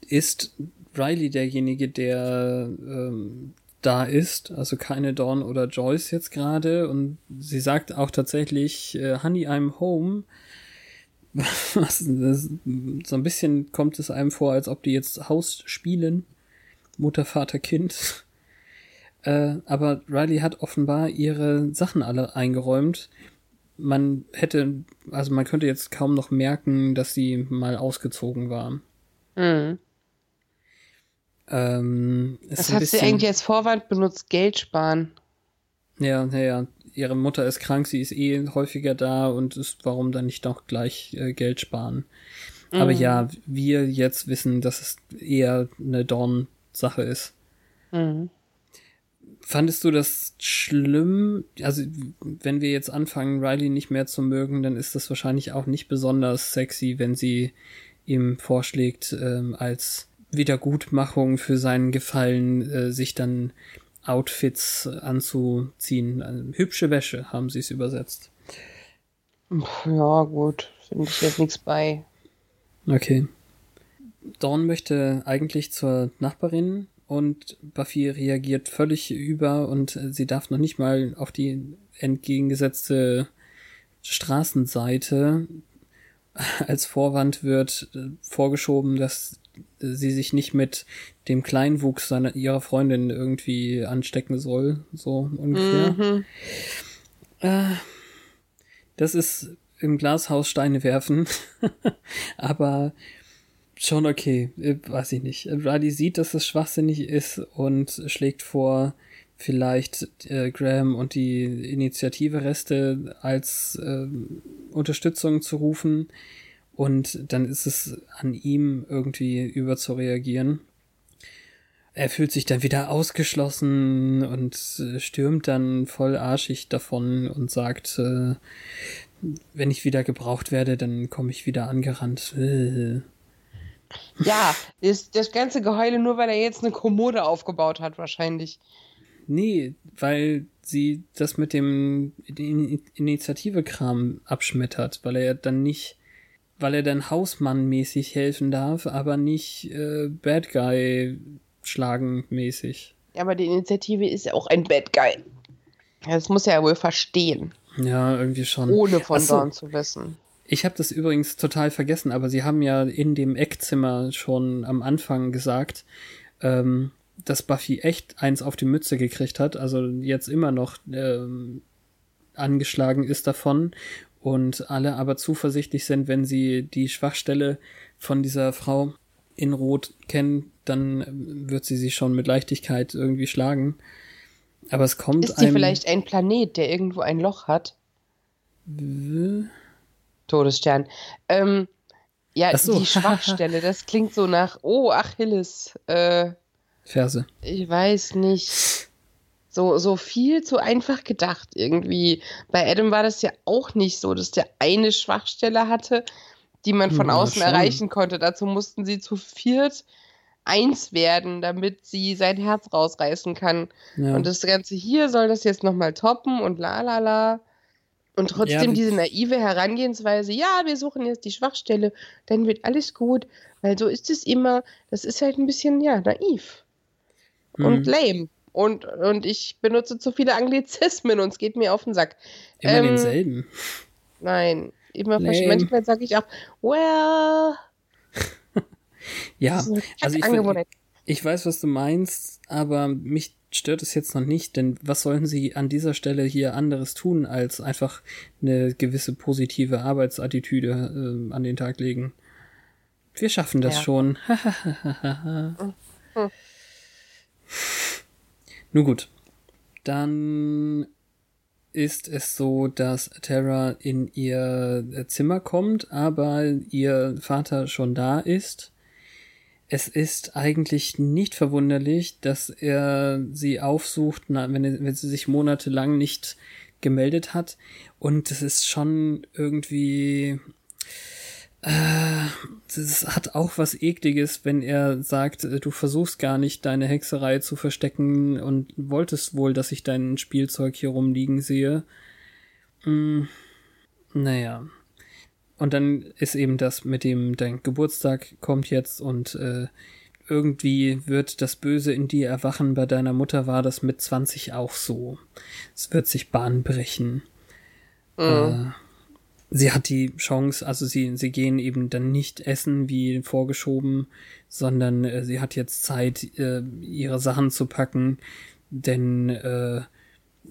ist Riley derjenige, der ähm, da ist, also keine Dawn oder Joyce jetzt gerade und sie sagt auch tatsächlich äh, Honey, I'm home. Was, das, so ein bisschen kommt es einem vor, als ob die jetzt Haus spielen. Mutter, Vater, Kind. Äh, aber Riley hat offenbar ihre Sachen alle eingeräumt man hätte, also man könnte jetzt kaum noch merken, dass sie mal ausgezogen war. Mhm. Ähm, ist Das hat bisschen, sie eigentlich als Vorwand benutzt, Geld sparen. Ja, ja, ja. Ihre Mutter ist krank, sie ist eh häufiger da und ist, warum dann nicht doch gleich äh, Geld sparen? Aber Mhm. ja, wir jetzt wissen, dass es eher eine Dawn-Sache ist. Mhm. Fandest du das schlimm? Also, wenn wir jetzt anfangen, Riley nicht mehr zu mögen, dann ist das wahrscheinlich auch nicht besonders sexy, wenn sie ihm vorschlägt, ähm, als Wiedergutmachung für seinen Gefallen, äh, sich dann Outfits anzuziehen. Also, hübsche Wäsche, haben sie es übersetzt. Ja, gut. Finde ich jetzt nichts bei. Okay. Dawn möchte eigentlich zur Nachbarin und Buffy reagiert völlig über und sie darf noch nicht mal auf die entgegengesetzte Straßenseite. Als Vorwand wird äh, vorgeschoben, dass sie sich nicht mit dem Kleinwuchs seiner, ihrer Freundin irgendwie anstecken soll, so ungefähr. Mhm. Äh, das ist im Glashaus Steine werfen. Aber schon okay, äh, weiß ich nicht. Riley sieht, dass es schwachsinnig ist und schlägt vor, vielleicht äh, Graham und die Initiative-Reste als äh, Unterstützung zu rufen. Und dann ist es an ihm, irgendwie überzureagieren. Er fühlt sich dann wieder ausgeschlossen und äh, stürmt dann voll arschig davon und sagt, äh, wenn ich wieder gebraucht werde, dann komme ich wieder angerannt. Äh. Ja, das, das ganze Geheule nur, weil er jetzt eine Kommode aufgebaut hat, wahrscheinlich. Nee, weil sie das mit dem In- Initiative-Kram abschmettert, weil er dann nicht, weil er dann Hausmann-mäßig helfen darf, aber nicht äh, Bad Guy schlagen mäßig. Ja, aber die Initiative ist ja auch ein Bad Guy. Das muss er ja wohl verstehen, Ja, irgendwie schon. ohne von Ach so. Dawn zu wissen. Ich habe das übrigens total vergessen, aber sie haben ja in dem Eckzimmer schon am Anfang gesagt, ähm, dass Buffy echt eins auf die Mütze gekriegt hat, also jetzt immer noch ähm, angeschlagen ist davon und alle aber zuversichtlich sind, wenn sie die Schwachstelle von dieser Frau in Rot kennen, dann wird sie sie schon mit Leichtigkeit irgendwie schlagen. Aber es kommt Ist sie vielleicht ein Planet, der irgendwo ein Loch hat? Todesstern. Ähm, ja, so. die Schwachstelle, das klingt so nach, oh, Achilles. Äh, Verse. Ich weiß nicht. So, so viel zu einfach gedacht irgendwie. Bei Adam war das ja auch nicht so, dass der eine Schwachstelle hatte, die man von ja, außen schon. erreichen konnte. Dazu mussten sie zu viert eins werden, damit sie sein Herz rausreißen kann. Ja. Und das Ganze hier soll das jetzt nochmal toppen und la la la. Und trotzdem ja, diese naive Herangehensweise, ja, wir suchen jetzt die Schwachstelle, dann wird alles gut, weil so ist es immer. Das ist halt ein bisschen, ja, naiv. Mhm. Und lame. Und, und ich benutze zu viele Anglizismen und es geht mir auf den Sack. Immer ähm, denselben. Nein, immer manchmal sage ich auch, well. ja, also ich, ich weiß, was du meinst, aber mich stört es jetzt noch nicht, denn was sollen sie an dieser Stelle hier anderes tun, als einfach eine gewisse positive Arbeitsattitüde äh, an den Tag legen? Wir schaffen das ja. schon. hm. Nun gut. Dann ist es so, dass Terra in ihr Zimmer kommt, aber ihr Vater schon da ist. Es ist eigentlich nicht verwunderlich, dass er sie aufsucht, wenn, wenn sie sich monatelang nicht gemeldet hat. Und es ist schon irgendwie das hat auch was ekliges, wenn er sagt, äh, du versuchst gar nicht deine Hexerei zu verstecken und wolltest wohl, dass ich dein Spielzeug hier rumliegen sehe. Hm, naja. Und dann ist eben das mit dem, dein Geburtstag kommt jetzt und äh, irgendwie wird das Böse in dir erwachen. Bei deiner Mutter war das mit 20 auch so. Es wird sich Bahn brechen. Mhm. Äh, sie hat die Chance, also sie, sie gehen eben dann nicht essen wie vorgeschoben, sondern äh, sie hat jetzt Zeit, äh, ihre Sachen zu packen, denn äh,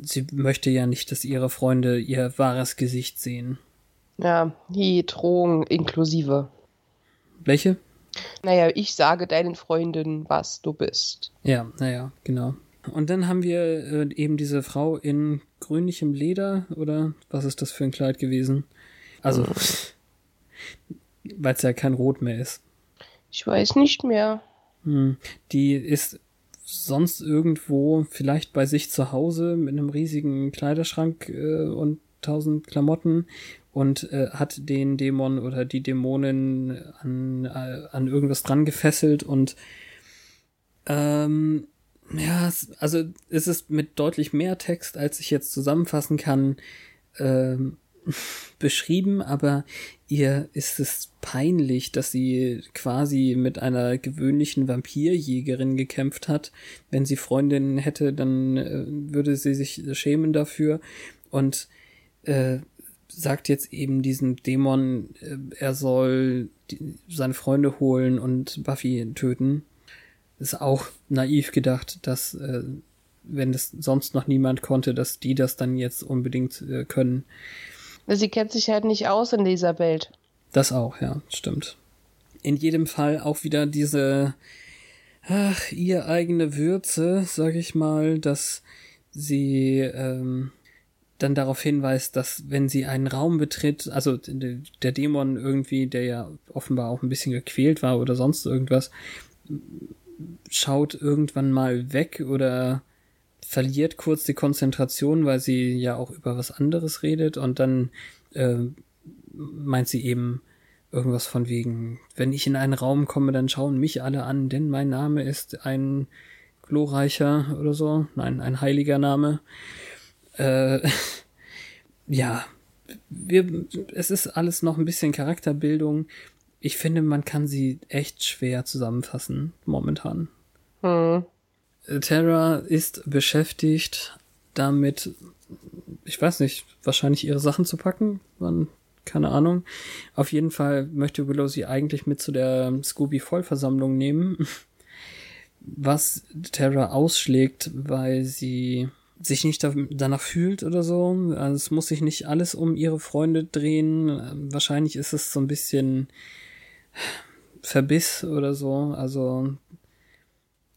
sie möchte ja nicht, dass ihre Freunde ihr wahres Gesicht sehen. Ja, die Drohung inklusive. Welche? Naja, ich sage deinen Freundinnen, was du bist. Ja, naja, genau. Und dann haben wir äh, eben diese Frau in grünlichem Leder, oder was ist das für ein Kleid gewesen? Also, weil es ja kein Rot mehr ist. Ich weiß nicht mehr. Hm. Die ist sonst irgendwo, vielleicht bei sich zu Hause mit einem riesigen Kleiderschrank äh, und tausend Klamotten und äh, hat den Dämon oder die Dämonin an, äh, an irgendwas dran gefesselt und ähm, ja, also es ist mit deutlich mehr Text, als ich jetzt zusammenfassen kann, ähm, beschrieben, aber ihr ist es peinlich, dass sie quasi mit einer gewöhnlichen Vampirjägerin gekämpft hat. Wenn sie Freundinnen hätte, dann äh, würde sie sich schämen dafür und äh, sagt jetzt eben diesem Dämon, äh, er soll die, seine Freunde holen und Buffy töten. Ist auch naiv gedacht, dass äh, wenn das sonst noch niemand konnte, dass die das dann jetzt unbedingt äh, können. Sie kennt sich halt nicht aus in dieser Welt. Das auch, ja, stimmt. In jedem Fall auch wieder diese, ach, ihr eigene Würze, sag ich mal, dass sie ähm, dann darauf hinweist, dass wenn sie einen Raum betritt, also der Dämon irgendwie, der ja offenbar auch ein bisschen gequält war oder sonst irgendwas, schaut irgendwann mal weg oder verliert kurz die Konzentration, weil sie ja auch über was anderes redet und dann äh, meint sie eben irgendwas von wegen, wenn ich in einen Raum komme, dann schauen mich alle an, denn mein Name ist ein glorreicher oder so, nein, ein heiliger Name. Äh, ja, wir, es ist alles noch ein bisschen Charakterbildung. Ich finde, man kann sie echt schwer zusammenfassen momentan. Hm. Terra ist beschäftigt damit, ich weiß nicht, wahrscheinlich ihre Sachen zu packen. Man, keine Ahnung. Auf jeden Fall möchte Willow sie eigentlich mit zu der Scooby-Vollversammlung nehmen. Was Terra ausschlägt, weil sie sich nicht danach fühlt oder so. Also es muss sich nicht alles um ihre Freunde drehen. Wahrscheinlich ist es so ein bisschen Verbiss oder so. Also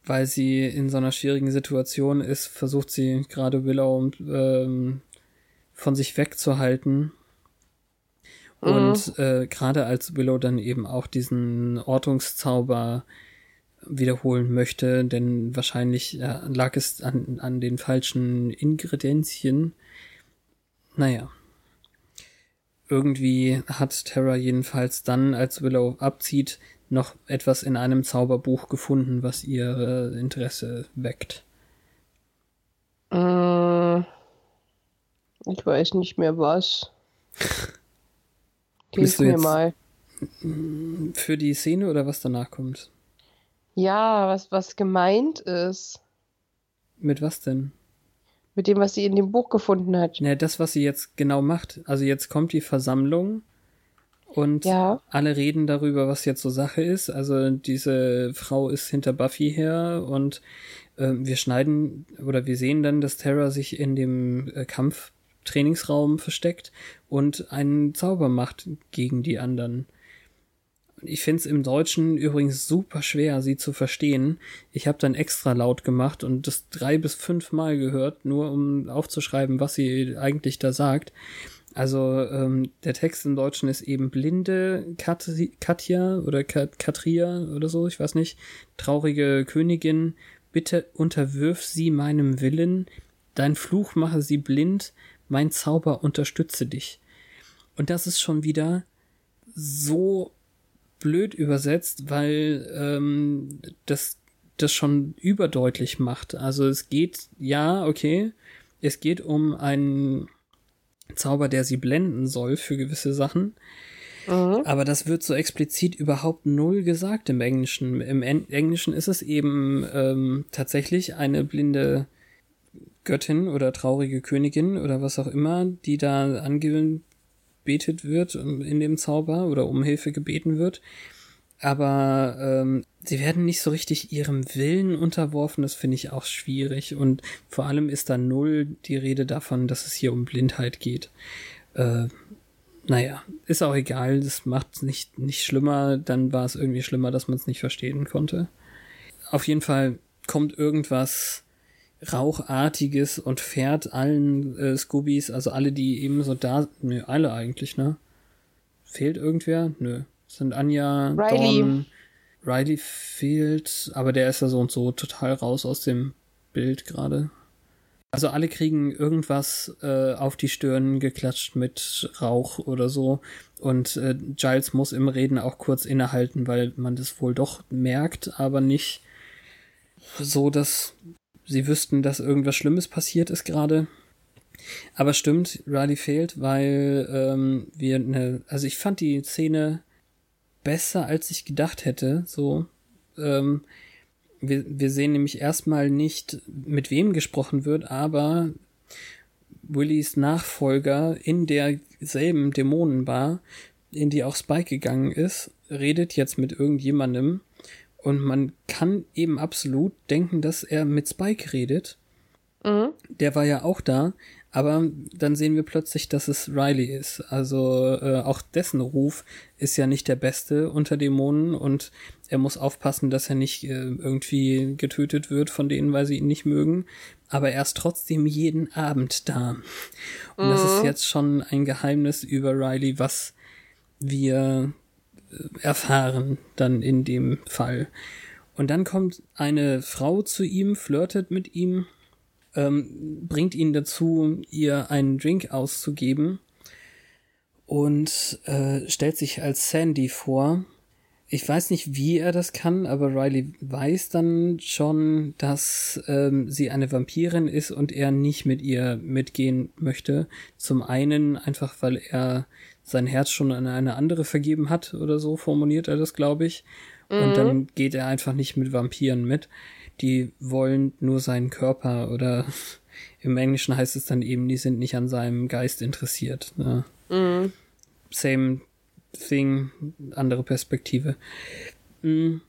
weil sie in so einer schwierigen Situation ist, versucht sie gerade Willow ähm, von sich wegzuhalten. Mhm. Und äh, gerade als Willow dann eben auch diesen Ortungszauber wiederholen möchte, denn wahrscheinlich äh, lag es an, an den falschen Ingredienzien. Naja. Irgendwie hat Terra jedenfalls dann, als Willow abzieht, noch etwas in einem Zauberbuch gefunden, was ihr Interesse weckt. Äh, ich weiß nicht mehr was. Hilf mir mal. Für die Szene oder was danach kommt? Ja, was, was gemeint ist. Mit was denn? Mit dem, was sie in dem Buch gefunden hat. Ja, das, was sie jetzt genau macht. Also jetzt kommt die Versammlung und ja. alle reden darüber, was jetzt so Sache ist. Also diese Frau ist hinter Buffy her und äh, wir schneiden oder wir sehen dann, dass Terra sich in dem äh, Kampftrainingsraum versteckt und einen Zauber macht gegen die anderen. Ich finde es im Deutschen übrigens super schwer, sie zu verstehen. Ich habe dann extra laut gemacht und das drei bis fünf Mal gehört, nur um aufzuschreiben, was sie eigentlich da sagt. Also ähm, der Text im Deutschen ist eben blinde Kat Katja oder Kat Katria oder so, ich weiß nicht. Traurige Königin, bitte unterwirf sie meinem Willen, dein Fluch mache sie blind, mein Zauber unterstütze dich. Und das ist schon wieder so blöd übersetzt, weil ähm, das das schon überdeutlich macht. Also es geht, ja, okay, es geht um einen Zauber, der sie blenden soll für gewisse Sachen. Mhm. Aber das wird so explizit überhaupt null gesagt im Englischen. Im en Englischen ist es eben ähm, tatsächlich eine blinde Göttin oder traurige Königin oder was auch immer, die da angebetet wird in dem Zauber oder um Hilfe gebeten wird aber ähm, sie werden nicht so richtig ihrem Willen unterworfen, das finde ich auch schwierig. Und vor allem ist da null die Rede davon, dass es hier um Blindheit geht. Äh, naja, ist auch egal, das macht es nicht, nicht schlimmer, dann war es irgendwie schlimmer, dass man es nicht verstehen konnte. Auf jeden Fall kommt irgendwas Rauchartiges und fährt allen äh, Scoobies, also alle, die eben so da, nö, alle eigentlich, ne? Fehlt irgendwer? Nö sind Anja, Riley. Dawn, Riley fehlt, aber der ist ja so und so total raus aus dem Bild gerade. Also alle kriegen irgendwas äh, auf die Stirn geklatscht mit Rauch oder so. Und äh, Giles muss im Reden auch kurz innehalten, weil man das wohl doch merkt, aber nicht so, dass sie wüssten, dass irgendwas Schlimmes passiert ist gerade. Aber stimmt, Riley fehlt, weil ähm, wir eine, also ich fand die Szene besser, als ich gedacht hätte. So, ähm, wir, wir sehen nämlich erstmal nicht, mit wem gesprochen wird, aber Willys Nachfolger in derselben Dämonenbar, in die auch Spike gegangen ist, redet jetzt mit irgendjemandem und man kann eben absolut denken, dass er mit Spike redet. Mhm. Der war ja auch da, aber dann sehen wir plötzlich, dass es Riley ist. Also äh, auch dessen Ruf ist ja nicht der beste unter Dämonen und er muss aufpassen, dass er nicht äh, irgendwie getötet wird von denen, weil sie ihn nicht mögen. Aber er ist trotzdem jeden Abend da. Und mhm. das ist mhm. jetzt schon ein Geheimnis über Riley, was wir äh, erfahren dann in dem Fall. Und dann kommt eine Frau zu ihm, flirtet mit ihm ähm, bringt ihn dazu, ihr einen Drink auszugeben und äh, stellt sich als Sandy vor. Ich weiß nicht, wie er das kann, aber Riley weiß dann schon, dass ähm, sie eine Vampirin ist und er nicht mit ihr mitgehen möchte. Zum einen einfach, weil er sein Herz schon an eine andere vergeben hat oder so formuliert er das, glaube ich. Mhm. Und dann geht er einfach nicht mit Vampiren mit die wollen nur seinen Körper oder im Englischen heißt es dann eben, die sind nicht an seinem Geist interessiert. Ne? Mhm. Same thing, andere Perspektive. Mhm.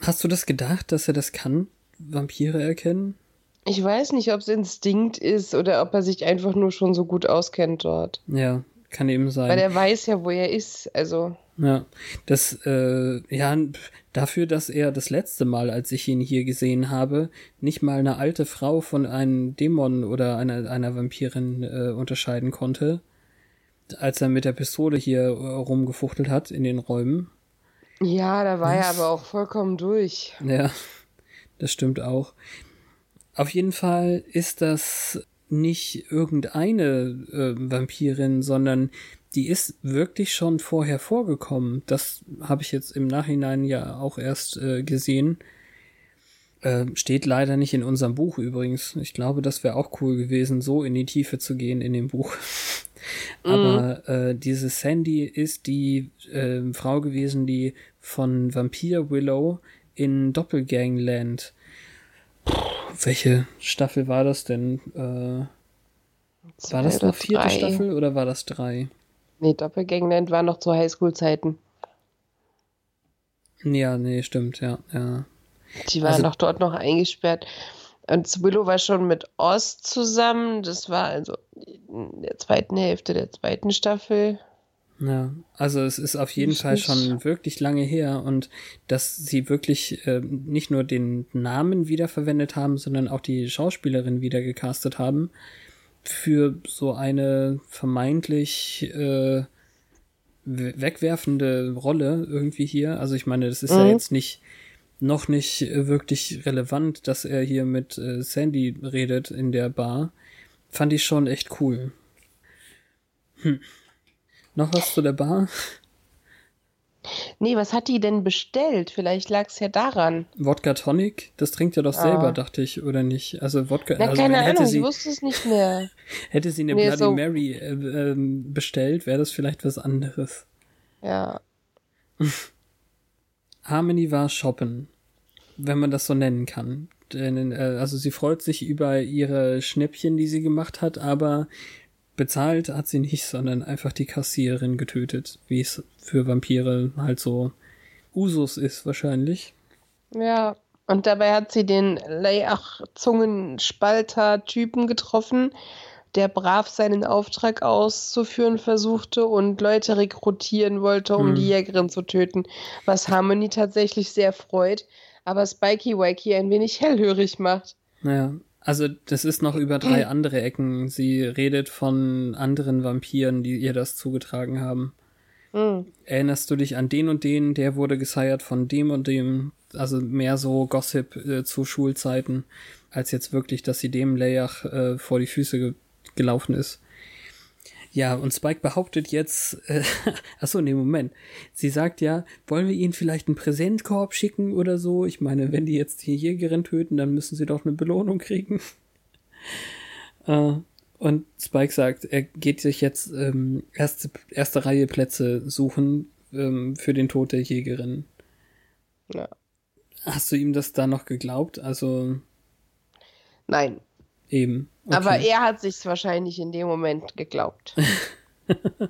Hast du das gedacht, dass er das kann? Vampire erkennen? Ich weiß nicht, ob es Instinkt ist oder ob er sich einfach nur schon so gut auskennt dort. Ja, kann eben sein. Weil er weiß ja, wo er ist. Also. Ja, das, äh, ja, dafür, dass er das letzte Mal, als ich ihn hier gesehen habe, nicht mal eine alte Frau von einem Dämon oder einer, einer Vampirin äh, unterscheiden konnte, als er mit der Pistole hier äh, rumgefuchtelt hat in den Räumen. Ja, da war er aber auch vollkommen durch. Ja, das stimmt auch. Auf jeden Fall ist das nicht irgendeine äh, Vampirin, sondern die ist wirklich schon vorher vorgekommen. Das habe ich jetzt im Nachhinein ja auch erst äh, gesehen. Äh, steht leider nicht in unserem Buch übrigens. Ich glaube, das wäre auch cool gewesen, so in die Tiefe zu gehen in dem Buch. Aber mhm. äh, diese Sandy ist die äh, Frau gewesen, die von Vampir Willow in Doppelgangland. Welche Staffel war das denn? Äh, war das eine vierte drei. Staffel oder war das drei? Nee, Doppelgangland war noch zu Highschool-Zeiten. Ja, nee, stimmt, ja, ja. Die war also, noch dort noch eingesperrt. Und Willow war schon mit Oz zusammen. Das war also in der zweiten Hälfte der zweiten Staffel. Ja, also es ist auf jeden ich Fall schon wirklich lange her und dass sie wirklich äh, nicht nur den Namen wiederverwendet haben, sondern auch die Schauspielerin wieder gecastet haben für so eine vermeintlich äh, wegwerfende Rolle irgendwie hier. Also ich meine, das ist mhm. ja jetzt nicht noch nicht wirklich relevant, dass er hier mit äh, Sandy redet in der Bar. Fand ich schon echt cool. Hm. Noch was zu der Bar? Nee, was hat die denn bestellt? Vielleicht lag es ja daran. Wodka Tonic? Das trinkt er doch ah. selber, dachte ich, oder nicht? Also Wodka. Na, also, keine Ahnung, sie, ich wusste es nicht mehr. hätte sie eine nee, Bloody so Mary äh, äh, bestellt, wäre das vielleicht was anderes. Ja. Harmony war shoppen, wenn man das so nennen kann. Denn, äh, also sie freut sich über ihre Schnäppchen, die sie gemacht hat, aber bezahlt hat sie nicht, sondern einfach die Kassiererin getötet, wie es für Vampire halt so Usus ist wahrscheinlich. Ja, und dabei hat sie den Leiach-Zungenspalter-Typen getroffen, der brav seinen Auftrag auszuführen versuchte und Leute rekrutieren wollte, um hm. die Jägerin zu töten, was Harmony tatsächlich sehr freut, aber Spikey Wakey ein wenig hellhörig macht. Naja, also das ist noch über drei andere Ecken. Sie redet von anderen Vampiren, die ihr das zugetragen haben. Mhm. Erinnerst du dich an den und den, der wurde geseiert von dem und dem? Also mehr so Gossip äh, zu Schulzeiten, als jetzt wirklich, dass sie dem Leach äh, vor die Füße ge gelaufen ist. Ja, und Spike behauptet jetzt, äh, achso, nee, Moment. Sie sagt ja, wollen wir ihnen vielleicht einen Präsentkorb schicken oder so? Ich meine, wenn die jetzt die Jägerin töten, dann müssen sie doch eine Belohnung kriegen. äh, und Spike sagt, er geht sich jetzt ähm, erste, erste Reihe Plätze suchen ähm, für den Tod der Jägerin. Ja. Hast du ihm das da noch geglaubt? Also. Nein. Eben. Okay. Aber er hat sich's wahrscheinlich in dem Moment geglaubt.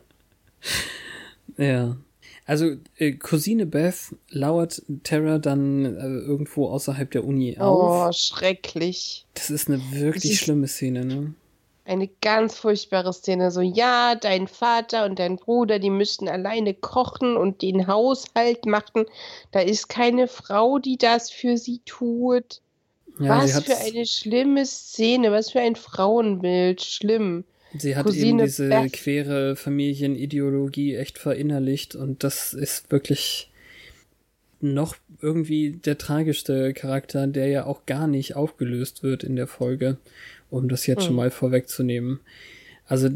ja. Also äh, Cousine Beth lauert Terra dann äh, irgendwo außerhalb der Uni auf. Oh, schrecklich. Das ist eine wirklich ist schlimme Szene, ne? Eine ganz furchtbare Szene. So, ja, dein Vater und dein Bruder, die müssten alleine kochen und den Haushalt machen. Da ist keine Frau, die das für sie tut. Ja, was für eine schlimme Szene, was für ein Frauenbild, schlimm. Sie hat Cousine eben diese Beth. quere Familienideologie echt verinnerlicht und das ist wirklich noch irgendwie der tragischste Charakter, der ja auch gar nicht aufgelöst wird in der Folge, um das jetzt hm. schon mal vorwegzunehmen. Also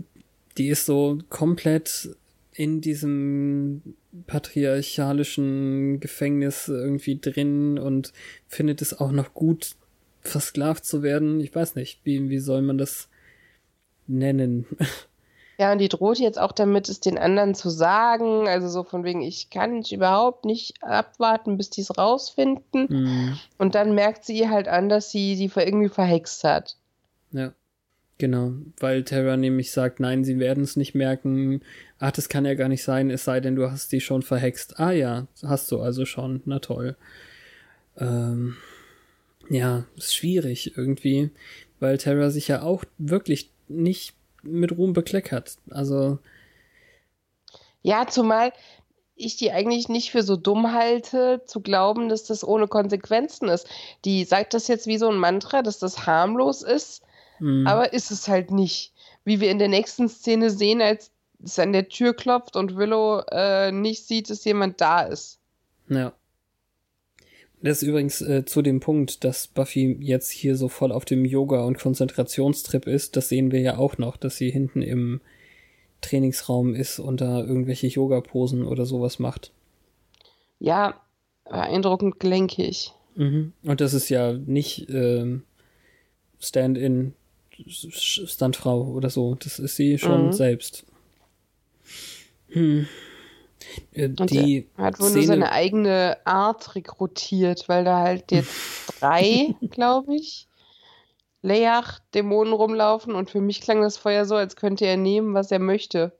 die ist so komplett in diesem patriarchalischen Gefängnis irgendwie drin und findet es auch noch gut, versklavt zu werden. Ich weiß nicht, wie, wie soll man das nennen? Ja, und die droht jetzt auch damit, es den anderen zu sagen. Also so von wegen, ich kann überhaupt nicht abwarten, bis die es rausfinden. Mhm. Und dann merkt sie halt an, dass sie sie irgendwie verhext hat. Ja, genau. Weil Terra nämlich sagt, nein, sie werden es nicht merken. Ach, das kann ja gar nicht sein, es sei denn, du hast die schon verhext. Ah ja, hast du also schon. Na toll. Ähm, ja, ist schwierig irgendwie, weil Terra sich ja auch wirklich nicht mit Ruhm bekleckert. Also. Ja, zumal ich die eigentlich nicht für so dumm halte, zu glauben, dass das ohne Konsequenzen ist. Die sagt das jetzt wie so ein Mantra, dass das harmlos ist, mhm. aber ist es halt nicht. Wie wir in der nächsten Szene sehen, als es an der Tür klopft und Willow äh, nicht sieht, dass jemand da ist. Ja. Das ist übrigens äh, zu dem Punkt, dass Buffy jetzt hier so voll auf dem Yoga- und Konzentrationstrip ist. Das sehen wir ja auch noch, dass sie hinten im Trainingsraum ist und da irgendwelche Yoga-Posen oder sowas macht. Ja, beeindruckend gelenkig. Mhm. Und das ist ja nicht ähm, Stand-in, Standfrau oder so. Das ist sie schon mhm. selbst. Hm. Äh, und die er hat wohl Szene, nur seine eigene Art rekrutiert, weil da halt jetzt drei, glaube ich, Leach-Dämonen rumlaufen und für mich klang das vorher so, als könnte er nehmen, was er möchte.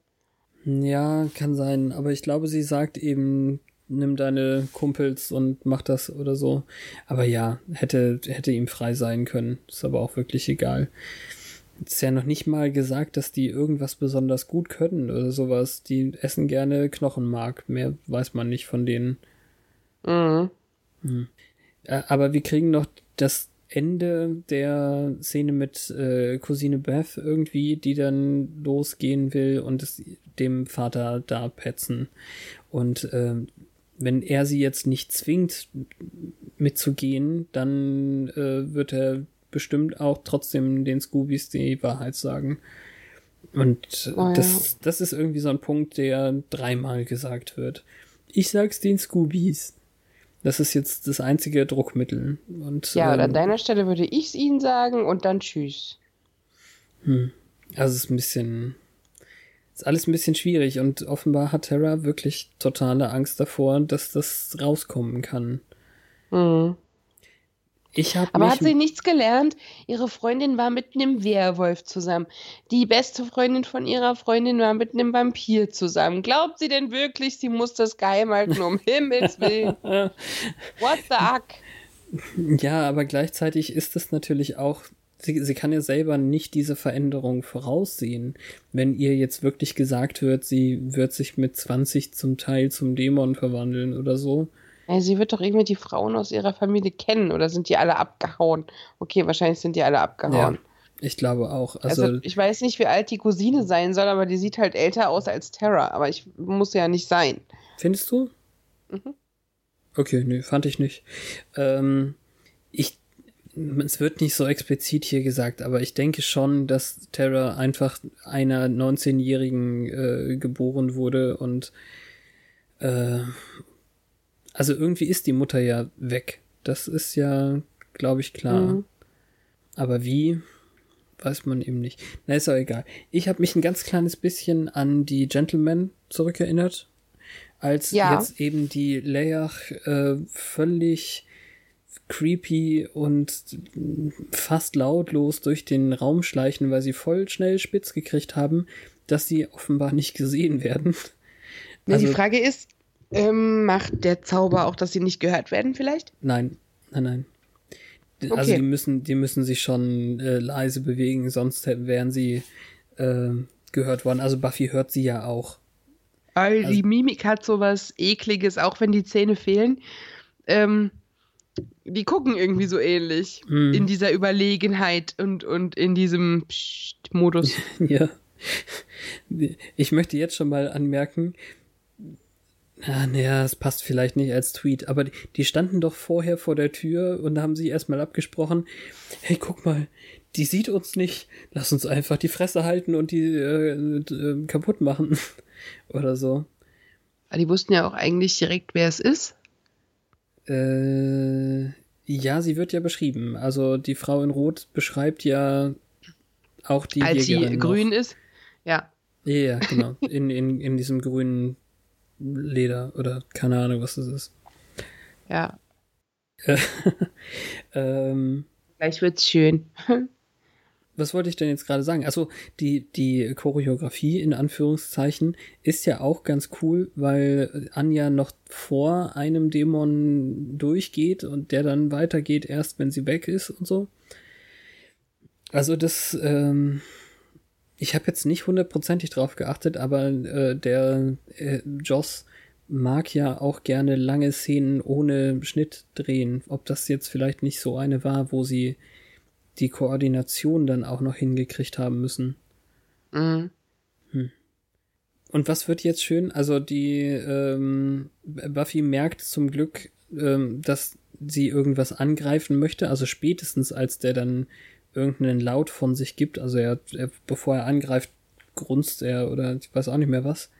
Ja, kann sein, aber ich glaube, sie sagt eben, nimm deine Kumpels und mach das oder so. Aber ja, hätte, hätte ihm frei sein können. Ist aber auch wirklich egal. Ist ja noch nicht mal gesagt, dass die irgendwas besonders gut können oder sowas. Die essen gerne Knochenmark. Mehr weiß man nicht von denen. Mhm. Hm. Aber wir kriegen noch das Ende der Szene mit äh, Cousine Beth irgendwie, die dann losgehen will und es dem Vater da petzen. Und äh, wenn er sie jetzt nicht zwingt mitzugehen, dann äh, wird er bestimmt auch trotzdem den Scoobies die Wahrheit sagen. Und oh, das, ja. das ist irgendwie so ein Punkt, der dreimal gesagt wird. Ich sag's den Scoobies. Das ist jetzt das einzige Druckmittel. Und, ja, ähm, an deiner Stelle würde ich es ihnen sagen und dann tschüss. Hm. Also es ist ein bisschen. Ist alles ein bisschen schwierig und offenbar hat Terra wirklich totale Angst davor, dass das rauskommen kann. Mhm. Ich hab Aber hat sie nichts gelernt? Ihre Freundin war mit einem Werwolf zusammen. Die beste Freundin von ihrer Freundin war mit einem Vampir zusammen. Glaubt sie denn wirklich, sie muss das geheim halten, um Himmels Willen? What the heck? Ja, aber gleichzeitig ist es natürlich auch Sie, sie kann ja selber nicht diese Veränderung voraussehen. Wenn ihr jetzt wirklich gesagt wird, sie wird sich mit 20 zum Teil zum Dämon verwandeln oder so, Ey, sie wird doch irgendwie die Frauen aus ihrer Familie kennen oder sind die alle abgehauen? Okay, wahrscheinlich sind die alle abgehauen. Ja, ich glaube auch. Also, also, ich weiß nicht, wie alt die Cousine sein soll, aber die sieht halt älter aus als Terra. Aber ich muss ja nicht sein. Findest du? Mhm. Okay, nö, fand ich nicht. Ähm, ich, es wird nicht so explizit hier gesagt, aber ich denke schon, dass Terra einfach einer 19-Jährigen äh, geboren wurde und äh, also irgendwie ist die Mutter ja weg. Das ist ja, glaube ich, klar. Mhm. Aber wie, weiß man eben nicht. Na, ist auch egal. Ich habe mich ein ganz kleines bisschen an die Gentlemen zurückerinnert, als ja. jetzt eben die Leach äh, völlig creepy und fast lautlos durch den Raum schleichen, weil sie voll schnell spitz gekriegt haben, dass sie offenbar nicht gesehen werden. Also, die Frage ist, ähm, macht der Zauber auch, dass sie nicht gehört werden, vielleicht? Nein, nein, nein. Also okay. Also die müssen, die müssen sich schon äh, leise bewegen, sonst wären sie äh, gehört worden. Also Buffy hört sie ja auch. Weil also, die Mimik hat sowas ekliges, auch wenn die Zähne fehlen. Ähm, die gucken irgendwie so ähnlich mm. in dieser Überlegenheit und, und in diesem Modus. ja. Ich möchte jetzt schon mal anmerken, ja, naja, es passt vielleicht nicht als Tweet, aber die, die, standen doch vorher vor der Tür und haben sich erstmal abgesprochen, hey, guck mal, die sieht uns nicht, lass uns einfach die Fresse halten und die äh, äh, kaputt machen. Oder so. Aber die wussten ja auch eigentlich direkt, wer es ist. Äh, ja, sie wird ja beschrieben. Also die Frau in Rot beschreibt ja auch die Als sie grün ist, ja. Ja, genau. In, in, in diesem grünen Leder oder keine Ahnung, was das ist. Ja. ähm, Gleich wird's schön. was wollte ich denn jetzt gerade sagen? Also die, die Choreografie in Anführungszeichen ist ja auch ganz cool, weil Anja noch vor einem Dämon durchgeht und der dann weitergeht, erst wenn sie weg ist und so. Also das, ähm, ich habe jetzt nicht hundertprozentig drauf geachtet, aber äh, der äh, Joss mag ja auch gerne lange Szenen ohne Schnitt drehen. Ob das jetzt vielleicht nicht so eine war, wo sie die Koordination dann auch noch hingekriegt haben müssen. Mhm. Hm. Und was wird jetzt schön? Also die ähm, Buffy merkt zum Glück, ähm, dass sie irgendwas angreifen möchte. Also spätestens als der dann irgendeinen Laut von sich gibt. Also er, er bevor er angreift, grunzt er oder ich weiß auch nicht mehr was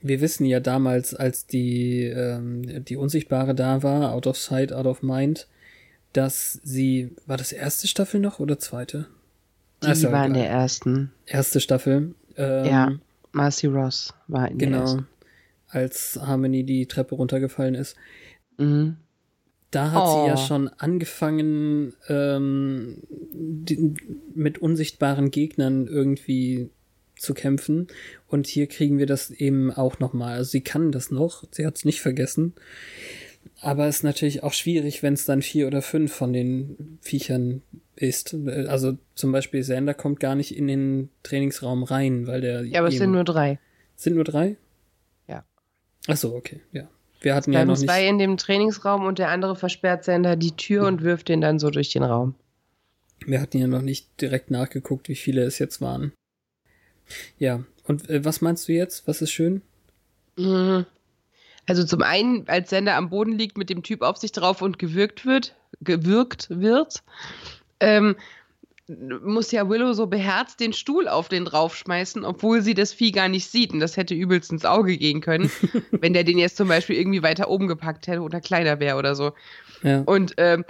wir wissen ja damals, als die, ähm, die Unsichtbare da war, out of sight, out of mind, dass sie, war das erste Staffel noch oder zweite? Die ah, war in der ersten. Erste Staffel. Ähm, ja, Marcy Ross war in genau, der ersten. Genau, als Harmony die Treppe runtergefallen ist. Mhm. Da hat oh. sie ja oh. schon angefangen, ähm, die, mit unsichtbaren Gegnern irgendwie zu kämpfen. Und hier kriegen wir das eben auch nochmal. Also sie kann das noch, sie hat es nicht vergessen. Aber es ist natürlich auch schwierig, wenn es dann vier oder fünf von den Viechern ist. Also zum Beispiel Sander kommt gar nicht in den Trainingsraum rein, weil der. Ja, aber es sind nur drei. Sind nur drei? Ja. Ach so, okay, ja. Wir hatten ja noch nicht. zwei in dem Trainingsraum und der andere versperrt Sander die Tür und wirft den dann so durch den Raum. Wir hatten ja noch nicht direkt nachgeguckt, wie viele es jetzt waren. Ja, und äh, was meinst du jetzt? Was ist schön? Mhm. Also zum einen, als Sender am Boden liegt mit dem Typ auf sich drauf und gewürgt wird, gewürgt wird, ähm, muss ja Willow so beherzt den Stuhl auf den draufschmeißen, obwohl sie das Vieh gar nicht sieht. Und das hätte übelst ins Auge gehen können, wenn der den jetzt zum Beispiel irgendwie weiter oben gepackt hätte oder kleiner wäre oder so. Ja. Und ähm,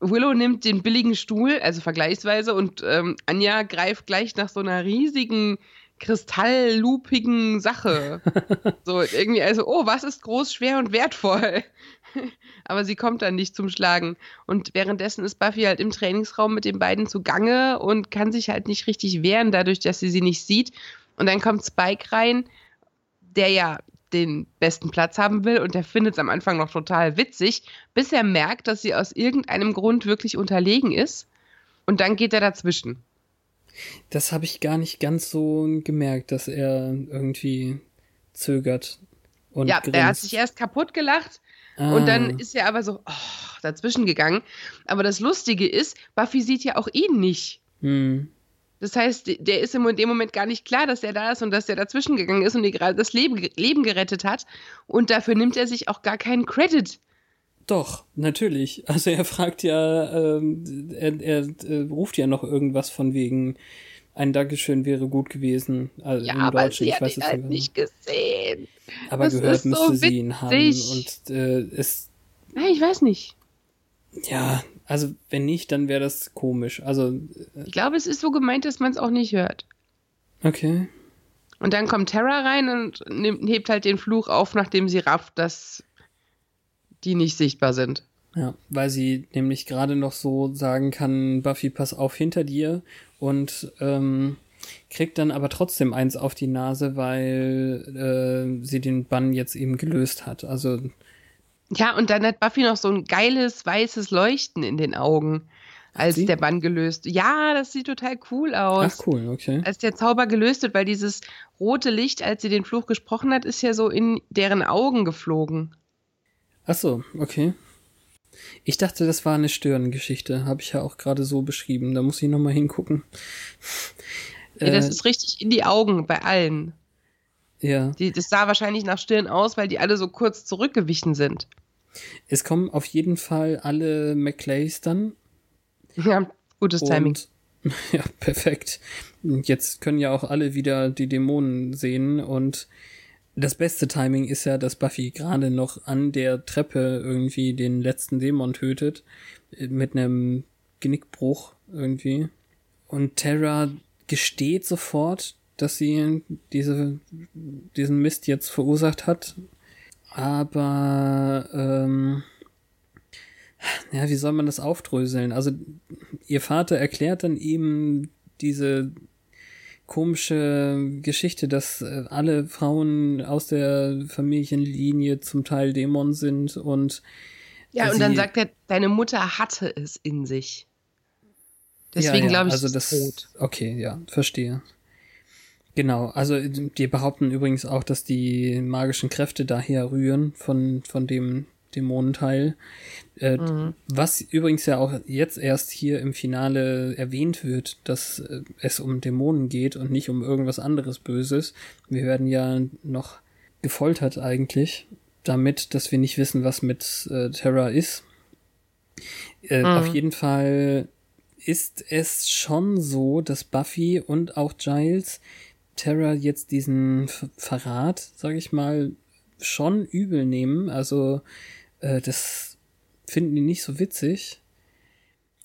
Willow nimmt den billigen Stuhl, also vergleichsweise, und ähm, Anja greift gleich nach so einer riesigen, kristalllupigen Sache. so irgendwie, also, oh, was ist groß, schwer und wertvoll? Aber sie kommt dann nicht zum Schlagen. Und währenddessen ist Buffy halt im Trainingsraum mit den beiden zugange und kann sich halt nicht richtig wehren, dadurch, dass sie sie nicht sieht. Und dann kommt Spike rein, der ja den besten Platz haben will und der findet es am Anfang noch total witzig, bis er merkt, dass sie aus irgendeinem Grund wirklich unterlegen ist und dann geht er dazwischen. Das habe ich gar nicht ganz so gemerkt, dass er irgendwie zögert und Ja, grinst. er hat sich erst kaputt gelacht ah. und dann ist er aber so oh, dazwischen gegangen. Aber das Lustige ist, Buffy sieht ja auch ihn nicht. Hm. Das heißt, der ist in dem Moment gar nicht klar, dass er da ist und dass er dazwischen gegangen ist und ihr gerade das Leben, Leben gerettet hat. Und dafür nimmt er sich auch gar keinen Credit. Doch, natürlich. Also er fragt ja, ähm, er, er äh, ruft ja noch irgendwas von wegen, ein Dankeschön wäre gut gewesen. Also ja, aber sie hat ihn halt nicht gesehen. Aber das gehört müsste so sie ihn haben. Und äh, es. Ich weiß nicht. Ja, also, wenn nicht, dann wäre das komisch. Also. Äh, ich glaube, es ist so gemeint, dass man es auch nicht hört. Okay. Und dann kommt Terra rein und nimmt, hebt halt den Fluch auf, nachdem sie rafft, dass die nicht sichtbar sind. Ja, weil sie nämlich gerade noch so sagen kann, Buffy, pass auf hinter dir und ähm, kriegt dann aber trotzdem eins auf die Nase, weil äh, sie den Bann jetzt eben gelöst hat. Also ja, und dann hat Buffy noch so ein geiles weißes Leuchten in den Augen, als Sie? der Bann gelöst. Ja, das sieht total cool aus. Ach cool, okay. Als der Zauber gelöst wird, weil dieses rote Licht, als sie den Fluch gesprochen hat, ist ja so in deren Augen geflogen. Ach so, okay. Ich dachte, das war eine Störengeschichte. Habe ich ja auch gerade so beschrieben. Da muss ich nochmal hingucken. Ja, das äh, ist richtig in die Augen bei allen. Ja. Die, das sah wahrscheinlich nach Stirn aus, weil die alle so kurz zurückgewichen sind. Es kommen auf jeden Fall alle McClays dann. Ja, gutes Timing. Ja, perfekt. Jetzt können ja auch alle wieder die Dämonen sehen und das beste Timing ist ja, dass Buffy gerade noch an der Treppe irgendwie den letzten Dämon tötet mit einem Genickbruch irgendwie und Terra gesteht sofort, dass sie diese, diesen Mist jetzt verursacht hat. Aber, ähm, ja, wie soll man das aufdröseln? Also, ihr Vater erklärt dann eben diese komische Geschichte, dass äh, alle Frauen aus der Familienlinie zum Teil Dämon sind und ja, und dann sagt er, deine Mutter hatte es in sich. Deswegen ja, ja, glaube ich, also das, tot. Okay, ja, verstehe. Genau, also die behaupten übrigens auch, dass die magischen Kräfte daher rühren von, von dem Dämonenteil. Äh, mhm. Was übrigens ja auch jetzt erst hier im Finale erwähnt wird, dass äh, es um Dämonen geht und nicht um irgendwas anderes Böses. Wir werden ja noch gefoltert eigentlich, damit, dass wir nicht wissen, was mit äh, Terra ist. Äh, mhm. Auf jeden Fall ist es schon so, dass Buffy und auch Giles Terra jetzt diesen Verrat, sag ich mal, schon übel nehmen. Also äh, das finden die nicht so witzig.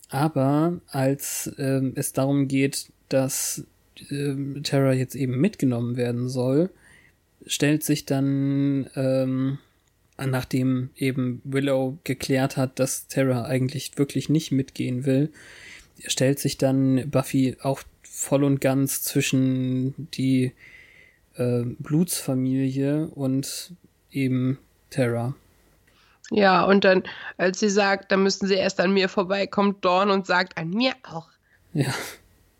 Aber als ähm, es darum geht, dass ähm, Terra jetzt eben mitgenommen werden soll, stellt sich dann, ähm, nachdem eben Willow geklärt hat, dass Terra eigentlich wirklich nicht mitgehen will, stellt sich dann Buffy auch voll und ganz zwischen die äh, Blutsfamilie und eben Terra. Ja, und dann, als sie sagt, dann müssten sie erst an mir vorbei, kommt Dawn und sagt, an mir auch. Ja.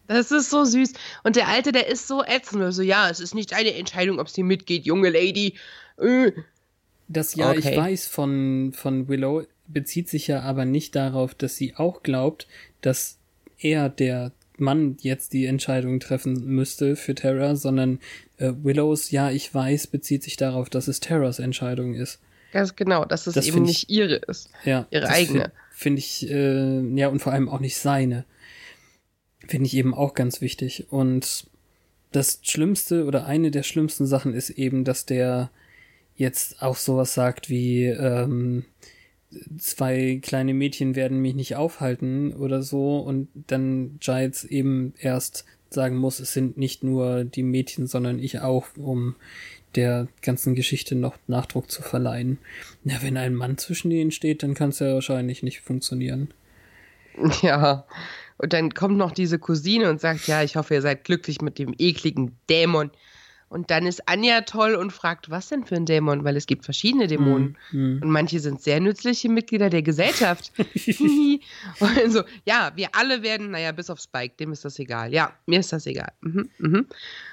Das ist so süß. Und der Alte, der ist so ätzend. So, also, ja, es ist nicht eine Entscheidung, ob sie mitgeht, junge Lady. Äh. Das ja, okay. ich weiß von, von Willow, bezieht sich ja aber nicht darauf, dass sie auch glaubt, dass er der Mann jetzt die Entscheidung treffen müsste für Terra, sondern äh, Willows, ja, ich weiß, bezieht sich darauf, dass es Terras Entscheidung ist. Ganz genau, dass es das eben nicht ich, ihre ist. Ja. Ihre eigene. Finde find ich, äh, ja, und vor allem auch nicht seine. Finde ich eben auch ganz wichtig. Und das Schlimmste oder eine der schlimmsten Sachen ist eben, dass der jetzt auch sowas sagt wie, ähm, zwei kleine Mädchen werden mich nicht aufhalten oder so und dann Giles eben erst sagen muss, es sind nicht nur die Mädchen, sondern ich auch, um der ganzen Geschichte noch Nachdruck zu verleihen. Na, wenn ein Mann zwischen ihnen steht, dann kann es ja wahrscheinlich nicht funktionieren. Ja, und dann kommt noch diese Cousine und sagt, ja, ich hoffe, ihr seid glücklich mit dem ekligen Dämon. Und dann ist Anja toll und fragt, was denn für ein Dämon? Weil es gibt verschiedene Dämonen. Mm, mm. Und manche sind sehr nützliche Mitglieder der Gesellschaft. und so, ja, wir alle werden, naja, bis auf Spike, dem ist das egal. Ja, mir ist das egal. Mhm, mhm.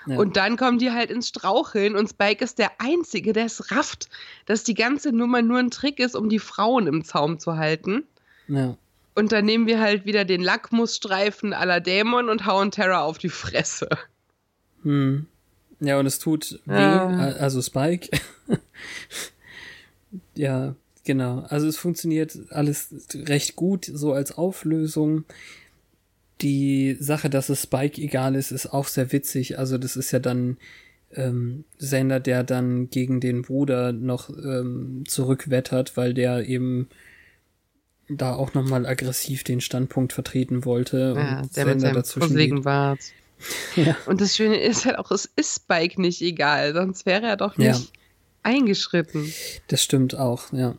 Ja. Und dann kommen die halt ins Straucheln und Spike ist der Einzige, der es rafft, dass die ganze Nummer nur ein Trick ist, um die Frauen im Zaum zu halten. Ja. Und dann nehmen wir halt wieder den Lackmusstreifen aller Dämon und hauen Terra auf die Fresse. Hm. Ja, und es tut weh, ah. also Spike. ja, genau. Also es funktioniert alles recht gut, so als Auflösung. Die Sache, dass es Spike egal ist, ist auch sehr witzig. Also das ist ja dann ähm, Sender, der dann gegen den Bruder noch ähm, zurückwettert, weil der eben da auch nochmal aggressiv den Standpunkt vertreten wollte. Ja, und der Sender mit seinem Bart. Ja. Und das Schöne ist halt auch, es ist Spike nicht egal, sonst wäre er doch nicht ja. eingeschritten. Das stimmt auch, ja.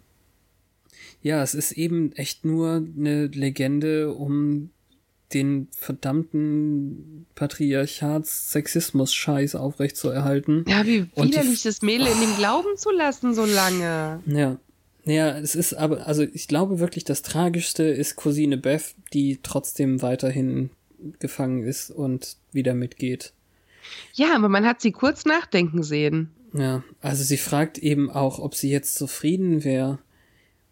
Ja, es ist eben echt nur eine Legende, um den verdammten Patriarchats-Sexismus-Scheiß aufrechtzuerhalten. Ja, wie widerlich das Mädel in dem Glauben zu lassen so lange. Ja. Ja, es ist aber, also ich glaube wirklich, das Tragischste ist Cousine Beth, die trotzdem weiterhin gefangen ist und wieder mitgeht. Ja, aber man hat sie kurz nachdenken sehen. Ja, also sie fragt eben auch, ob sie jetzt zufrieden wäre.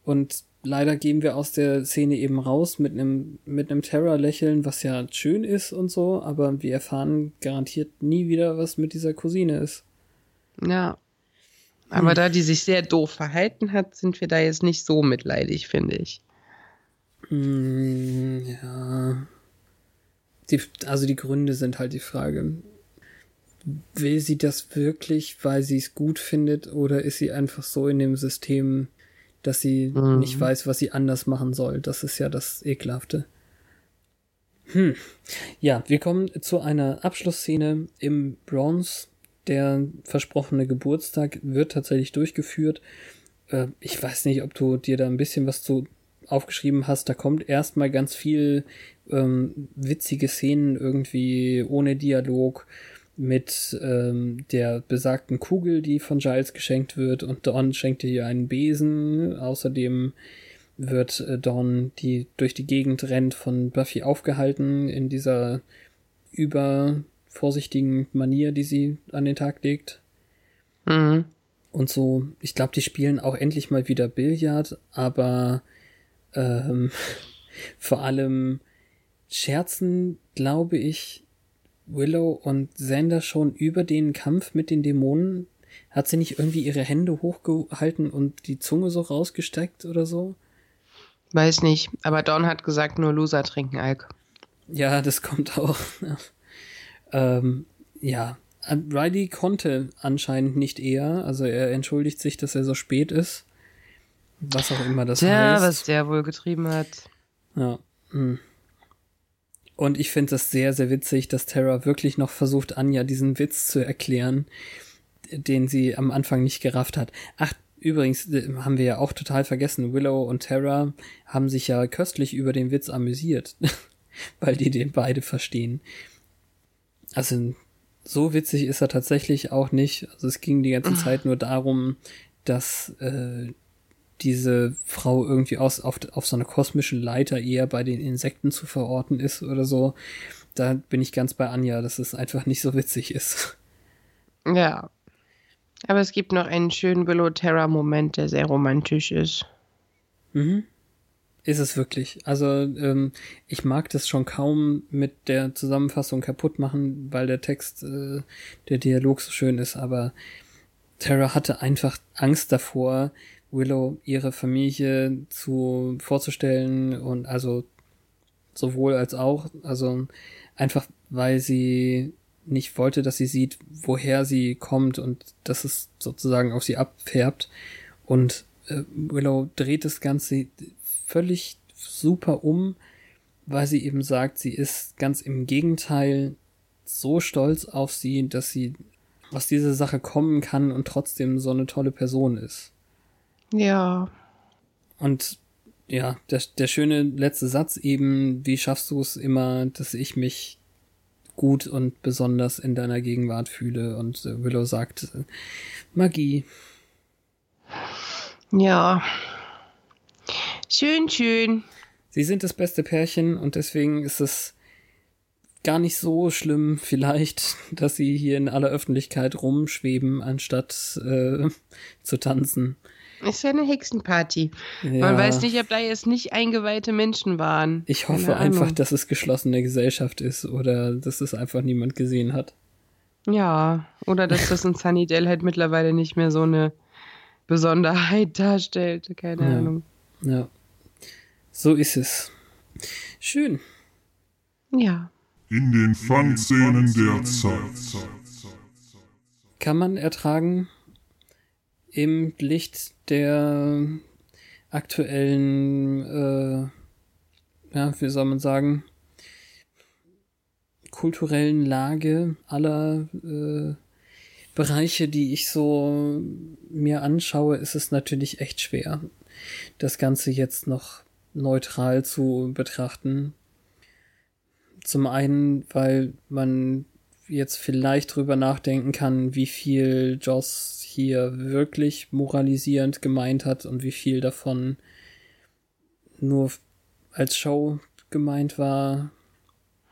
Und leider gehen wir aus der Szene eben raus mit einem mit einem Terror-Lächeln, was ja schön ist und so, aber wir erfahren garantiert nie wieder, was mit dieser Cousine ist. Ja. Aber hm. da die sich sehr doof verhalten hat, sind wir da jetzt nicht so mitleidig, finde ich. Hm, ja. Die, also die Gründe sind halt die Frage. Will sie das wirklich, weil sie es gut findet, oder ist sie einfach so in dem System, dass sie mhm. nicht weiß, was sie anders machen soll? Das ist ja das Ekelhafte. Hm. Ja, wir kommen zu einer Abschlussszene im Bronze. Der versprochene Geburtstag wird tatsächlich durchgeführt. Äh, ich weiß nicht, ob du dir da ein bisschen was zu aufgeschrieben hast, da kommt erstmal ganz viel ähm, witzige Szenen irgendwie ohne Dialog mit ähm, der besagten Kugel, die von Giles geschenkt wird und Dawn schenkt ihr einen Besen. Außerdem wird äh, Dawn, die durch die Gegend rennt, von Buffy aufgehalten in dieser übervorsichtigen Manier, die sie an den Tag legt. Mhm. Und so, ich glaube, die spielen auch endlich mal wieder Billard, aber ähm, vor allem scherzen, glaube ich, Willow und Xander schon über den Kampf mit den Dämonen? Hat sie nicht irgendwie ihre Hände hochgehalten und die Zunge so rausgesteckt oder so? Weiß nicht, aber Dawn hat gesagt, nur Loser trinken Alk. Ja, das kommt auch. Ja. Ähm, ja, Riley konnte anscheinend nicht eher, also er entschuldigt sich, dass er so spät ist. Was auch immer das Tja, heißt. was der wohl getrieben hat. Ja. Hm. Und ich finde das sehr, sehr witzig, dass Terra wirklich noch versucht, Anja diesen Witz zu erklären, den sie am Anfang nicht gerafft hat. Ach, übrigens äh, haben wir ja auch total vergessen, Willow und Terra haben sich ja köstlich über den Witz amüsiert, weil die den beide verstehen. Also so witzig ist er tatsächlich auch nicht. Also es ging die ganze Zeit nur darum, dass äh, diese Frau irgendwie aus, auf, auf so einer kosmischen Leiter eher bei den Insekten zu verorten ist oder so. Da bin ich ganz bei Anja, dass es einfach nicht so witzig ist. Ja. Aber es gibt noch einen schönen Willow-Terra-Moment, der sehr romantisch ist. Mhm. Ist es wirklich. Also ähm, ich mag das schon kaum mit der Zusammenfassung kaputt machen, weil der Text, äh, der Dialog so schön ist, aber Terra hatte einfach Angst davor, Willow ihre Familie zu vorzustellen und also sowohl als auch, also einfach weil sie nicht wollte, dass sie sieht, woher sie kommt und dass es sozusagen auf sie abfärbt. Und äh, Willow dreht das Ganze völlig super um, weil sie eben sagt, sie ist ganz im Gegenteil so stolz auf sie, dass sie aus dieser Sache kommen kann und trotzdem so eine tolle Person ist. Ja. Und ja, der, der schöne letzte Satz eben, wie schaffst du es immer, dass ich mich gut und besonders in deiner Gegenwart fühle? Und äh, Willow sagt, äh, Magie. Ja. Schön, schön. Sie sind das beste Pärchen und deswegen ist es gar nicht so schlimm vielleicht, dass sie hier in aller Öffentlichkeit rumschweben, anstatt äh, zu tanzen. Ist ja eine Hexenparty. Ja. Man weiß nicht, ob da jetzt nicht eingeweihte Menschen waren. Ich hoffe einfach, dass es geschlossene Gesellschaft ist oder dass es einfach niemand gesehen hat. Ja, oder dass das in Sunnydale halt mittlerweile nicht mehr so eine Besonderheit darstellt. Keine Ja. Ahnung. Ja. So ist es. Schön. Ja. In den Fun-Szenen der Zeit. Kann man ertragen im Licht der aktuellen, äh, ja, wie soll man sagen, kulturellen Lage aller äh, Bereiche, die ich so mir anschaue, ist es natürlich echt schwer, das Ganze jetzt noch neutral zu betrachten. Zum einen, weil man jetzt vielleicht drüber nachdenken kann, wie viel Joss hier wirklich moralisierend gemeint hat und wie viel davon nur als Show gemeint war.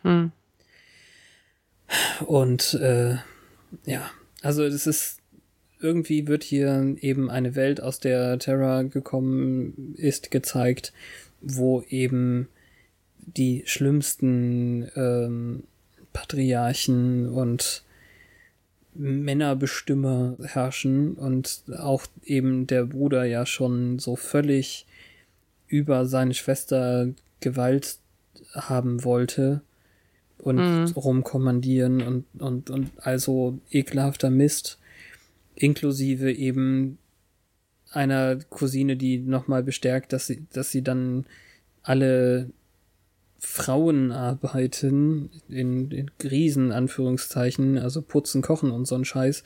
Hm. Und äh, ja, also es ist irgendwie wird hier eben eine Welt, aus der Terra gekommen ist, gezeigt, wo eben die schlimmsten ähm, Patriarchen und Männerbestimmer herrschen und auch eben der Bruder ja schon so völlig über seine Schwester Gewalt haben wollte und Mhm. rumkommandieren und, und, und also ekelhafter Mist, inklusive eben einer Cousine, die nochmal bestärkt, dass sie, dass sie dann alle Frauenarbeiten in, in Riesen Anführungszeichen, also putzen, kochen und so ein Scheiß,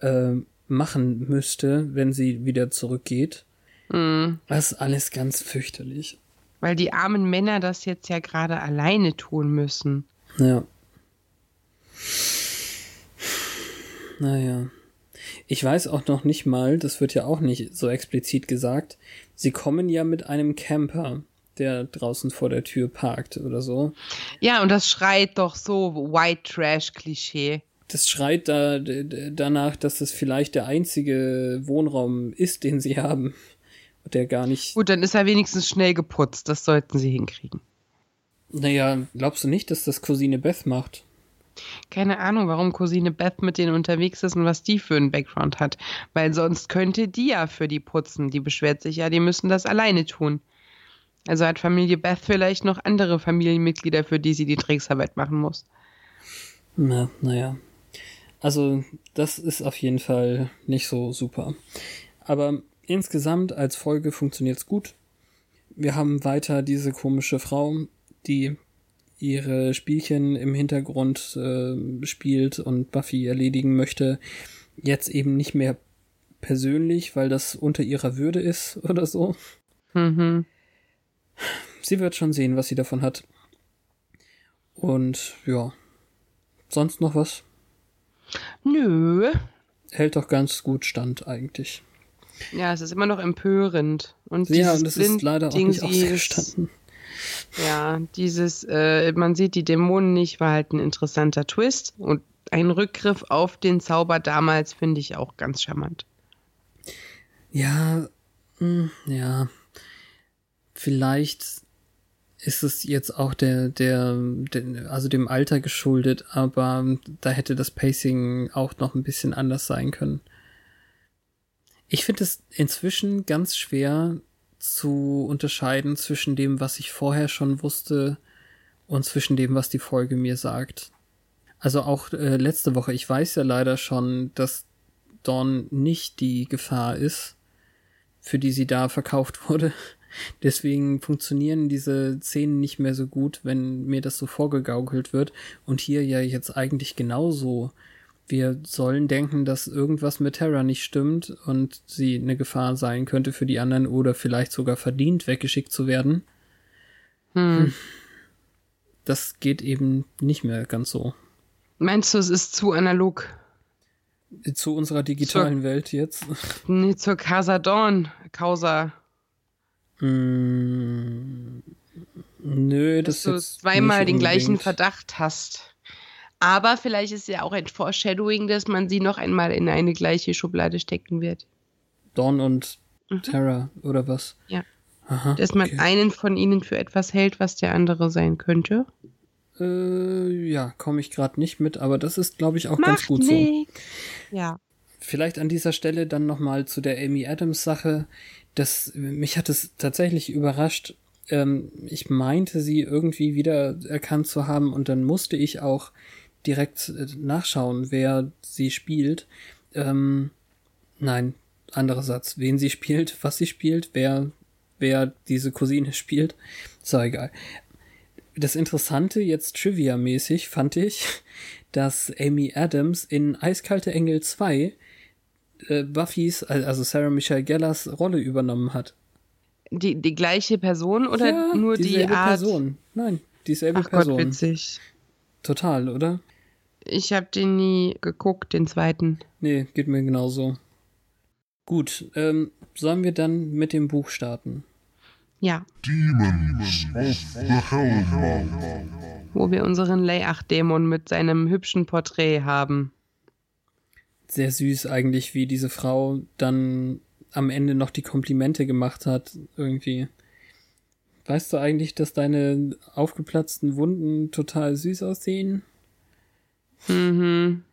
äh, machen müsste, wenn sie wieder zurückgeht. Hm. Das ist alles ganz fürchterlich. Weil die armen Männer das jetzt ja gerade alleine tun müssen. Ja. Naja. Ich weiß auch noch nicht mal, das wird ja auch nicht so explizit gesagt, sie kommen ja mit einem Camper, der draußen vor der Tür parkt oder so. Ja, und das schreit doch so White Trash-Klischee. Das schreit da danach, dass das vielleicht der einzige Wohnraum ist, den sie haben. Der gar nicht. Gut, dann ist er wenigstens schnell geputzt. Das sollten sie hinkriegen. Naja, glaubst du nicht, dass das Cousine Beth macht? Keine Ahnung, warum Cousine Beth mit denen unterwegs ist und was die für einen Background hat. Weil sonst könnte die ja für die putzen. Die beschwert sich ja, die müssen das alleine tun. Also hat Familie Beth vielleicht noch andere Familienmitglieder, für die sie die Drecksarbeit machen muss. Na, naja. Also, das ist auf jeden Fall nicht so super. Aber insgesamt als Folge funktioniert's gut. Wir haben weiter diese komische Frau, die ihre Spielchen im Hintergrund äh, spielt und Buffy erledigen möchte. Jetzt eben nicht mehr persönlich, weil das unter ihrer Würde ist oder so. Mhm. Sie wird schon sehen, was sie davon hat. Und ja. Sonst noch was? Nö. Hält doch ganz gut stand eigentlich. Ja, es ist immer noch empörend. Und ja, und das ist leider auch nicht ausgestanden. Ja, dieses, äh, man sieht die Dämonen nicht, war halt ein interessanter Twist. Und ein Rückgriff auf den Zauber damals finde ich auch ganz charmant. Ja, mh, hm, ja. Vielleicht ist es jetzt auch der, der, der, also dem Alter geschuldet, aber da hätte das Pacing auch noch ein bisschen anders sein können. Ich finde es inzwischen ganz schwer zu unterscheiden zwischen dem, was ich vorher schon wusste und zwischen dem, was die Folge mir sagt. Also auch äh, letzte Woche, ich weiß ja leider schon, dass Dawn nicht die Gefahr ist, für die sie da verkauft wurde. Deswegen funktionieren diese Szenen nicht mehr so gut, wenn mir das so vorgegaukelt wird. Und hier ja jetzt eigentlich genauso. Wir sollen denken, dass irgendwas mit Terra nicht stimmt und sie eine Gefahr sein könnte für die anderen oder vielleicht sogar verdient, weggeschickt zu werden. Hm. hm. Das geht eben nicht mehr ganz so. Meinst du, es ist zu analog? Zu unserer digitalen zur, Welt jetzt? Nee, zur Casa Dawn, Causa. Mm, nö, dass das Dass du zweimal den gleichen Verdacht hast. Aber vielleicht ist ja auch ein Foreshadowing, dass man sie noch einmal in eine gleiche Schublade stecken wird. Dawn und mhm. Terra oder was? Ja. Aha, dass man okay. einen von ihnen für etwas hält, was der andere sein könnte. Äh, ja, komme ich gerade nicht mit, aber das ist, glaube ich, auch Macht ganz gut nix. so. Ja. Vielleicht an dieser Stelle dann nochmal zu der Amy Adams Sache das, mich hat es tatsächlich überrascht. Ähm, ich meinte, sie irgendwie wieder erkannt zu haben und dann musste ich auch direkt äh, nachschauen, wer sie spielt. Ähm, nein, anderer Satz. Wen sie spielt, was sie spielt, wer, wer diese Cousine spielt. So egal. Das Interessante jetzt Trivia-mäßig fand ich, dass Amy Adams in Eiskalte Engel 2 äh, Buffys, also Sarah Michelle Gellers Rolle übernommen hat. Die, die gleiche Person oder ja, nur die Art? Person. Nein, dieselbe Ach Person. Gott, witzig. Total, oder? Ich habe den nie geguckt, den zweiten. Nee, geht mir genauso. Gut, ähm, sollen wir dann mit dem Buch starten? Ja. Demons of the Hellmouth. Wo wir unseren Layach-Dämon mit seinem hübschen Porträt haben sehr süß eigentlich, wie diese Frau dann am Ende noch die Komplimente gemacht hat, irgendwie. Weißt du eigentlich, dass deine aufgeplatzten Wunden total süß aussehen? Mhm.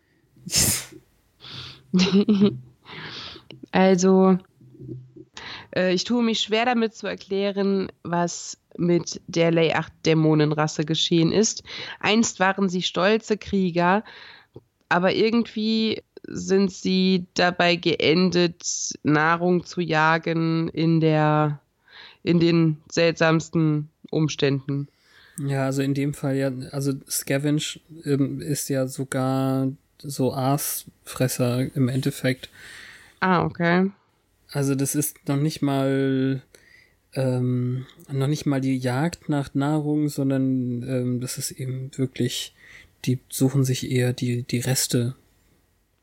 also, äh, ich tue mich schwer damit zu erklären, was mit der Lay-8-Dämonenrasse geschehen ist. Einst waren sie stolze Krieger, aber irgendwie sind sie dabei geendet, Nahrung zu jagen in der in den seltsamsten Umständen. Ja, also in dem Fall ja, also Scavenge ähm, ist ja sogar so Aasfresser im Endeffekt. Ah, okay. Also das ist noch nicht mal ähm, noch nicht mal die Jagd nach Nahrung, sondern ähm, das ist eben wirklich, die suchen sich eher die, die Reste.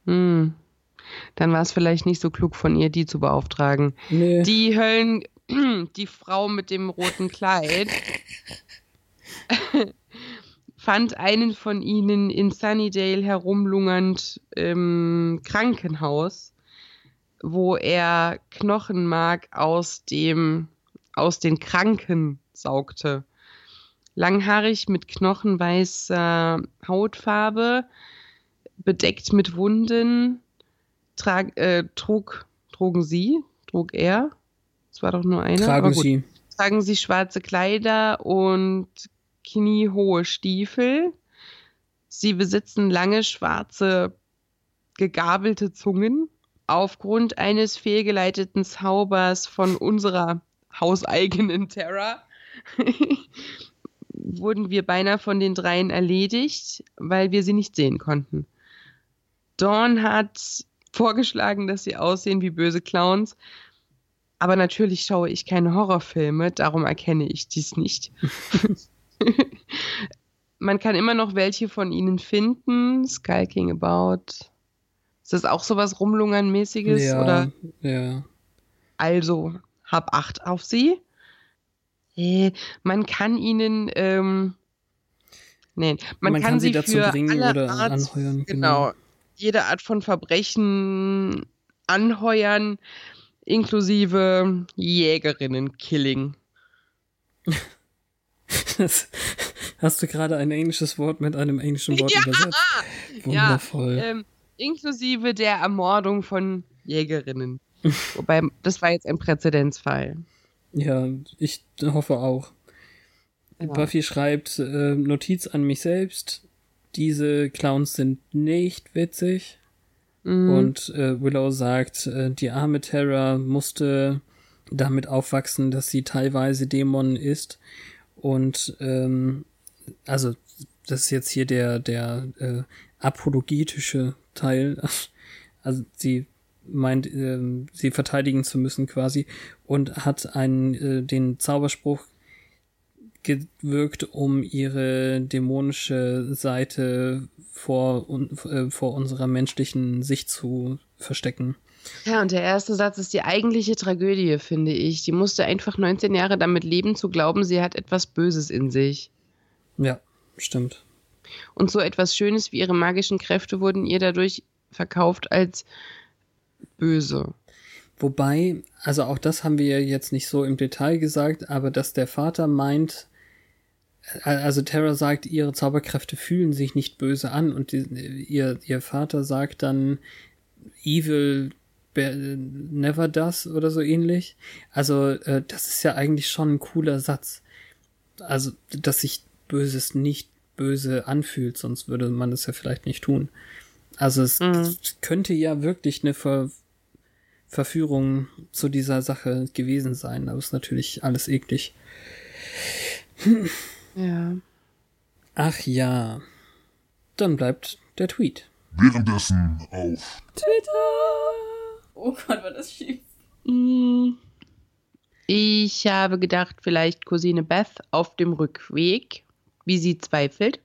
Hm. Dann war es vielleicht nicht so klug von ihr, die zu beauftragen. Nee. Die Höllen, die Frau mit dem roten Kleid, fand einen von ihnen in Sunnydale herumlungernd im Krankenhaus, wo er Knochenmark aus dem aus den Kranken saugte. Langhaarig mit knochenweißer Hautfarbe, bedeckt mit Wunden, trag, äh, trug, trugen sie, trug er, es war doch nur einer. Tragen sie. Tragen sie schwarze Kleider und kniehohe Stiefel. Sie besitzen lange schwarze gegabelte Zungen. Aufgrund eines fehlgeleiteten Zaubers von unserer hauseigenen Terra wurden wir beinahe von den dreien erledigt, weil wir sie nicht sehen konnten. Dawn hat vorgeschlagen, dass sie aussehen wie böse Clowns. Aber natürlich schaue ich keine Horrorfilme, darum erkenne ich dies nicht. Man kann immer noch welche von ihnen finden. Skulking About. Ist das auch sowas Rumlungern-mäßiges? Ja, Oder? ja. Also, hab Acht auf sie. Äh, man kann ihnen, ähm, nein, man, Man kann, kann sie dazu bringen alle oder Art, anheuern, Genau, genau. Jede Art von Verbrechen anheuern, inklusive Jägerinnen-Killing. Das, hast du gerade ein englisches Wort mit einem englischen Wort Ja, übersetzt? Wundervoll. Ja, ähm, inklusive der Ermordung von Jägerinnen. Wobei, das war jetzt ein Präzedenzfall. Ja, ich hoffe auch. Genau. Buffy schreibt äh, Notiz an mich selbst. Diese Clowns sind nicht witzig. Mhm. Und äh, Willow sagt, äh, die arme Terra musste damit aufwachsen, dass sie teilweise Dämon ist. Und ähm, also das ist jetzt hier der der äh, apologetische Teil. Also sie meint, ähm, sie verteidigen zu müssen quasi und hat einen äh, den Zauberspruch gewirkt, um ihre dämonische Seite vor, äh, vor unserer menschlichen Sicht zu verstecken. Ja, und der erste Satz ist die eigentliche Tragödie, finde ich. Die musste einfach 19 Jahre damit leben, zu glauben, sie hat etwas Böses in sich. Ja, stimmt. Und so etwas Schönes wie ihre magischen Kräfte wurden ihr dadurch verkauft als böse. Wobei, also auch das haben wir jetzt nicht so im Detail gesagt, aber dass der Vater meint, äh, also Terra sagt, ihre Zauberkräfte fühlen sich nicht böse an und die, ihr, ihr Vater sagt dann, evil never does oder so ähnlich. Also äh, das ist ja eigentlich schon ein cooler Satz. Also, dass sich Böses nicht böse anfühlt, sonst würde man das ja vielleicht nicht tun. Also es Mhm. könnte ja wirklich eine Ver Verführung zu dieser Sache gewesen sein, aber ist natürlich alles eklig. Ja. Ach ja. Dann bleibt der Tweet. Währenddessen auf Oh Gott, war das schief. Mm. Ich habe gedacht, vielleicht Cousine Beth auf dem Rückweg, wie sie zweifelt.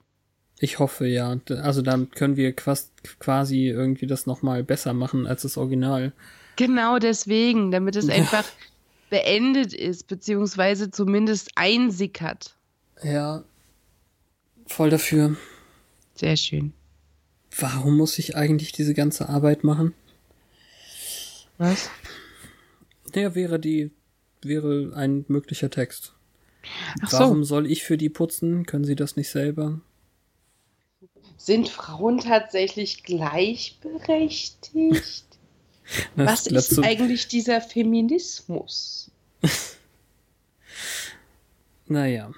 Ich hoffe ja. Also dann können wir quas- quasi irgendwie das nochmal besser machen als das Original. Genau deswegen, damit es einfach beendet ist, beziehungsweise zumindest einsickert. Ja. Voll dafür. Sehr schön. Warum muss ich eigentlich diese ganze Arbeit machen? Was? Der wäre die, wäre ein möglicher Text. Ach so. Warum soll ich für die putzen? Können sie das nicht selber? Sind Frauen tatsächlich gleichberechtigt? Was ist eigentlich dieser Feminismus? Naja.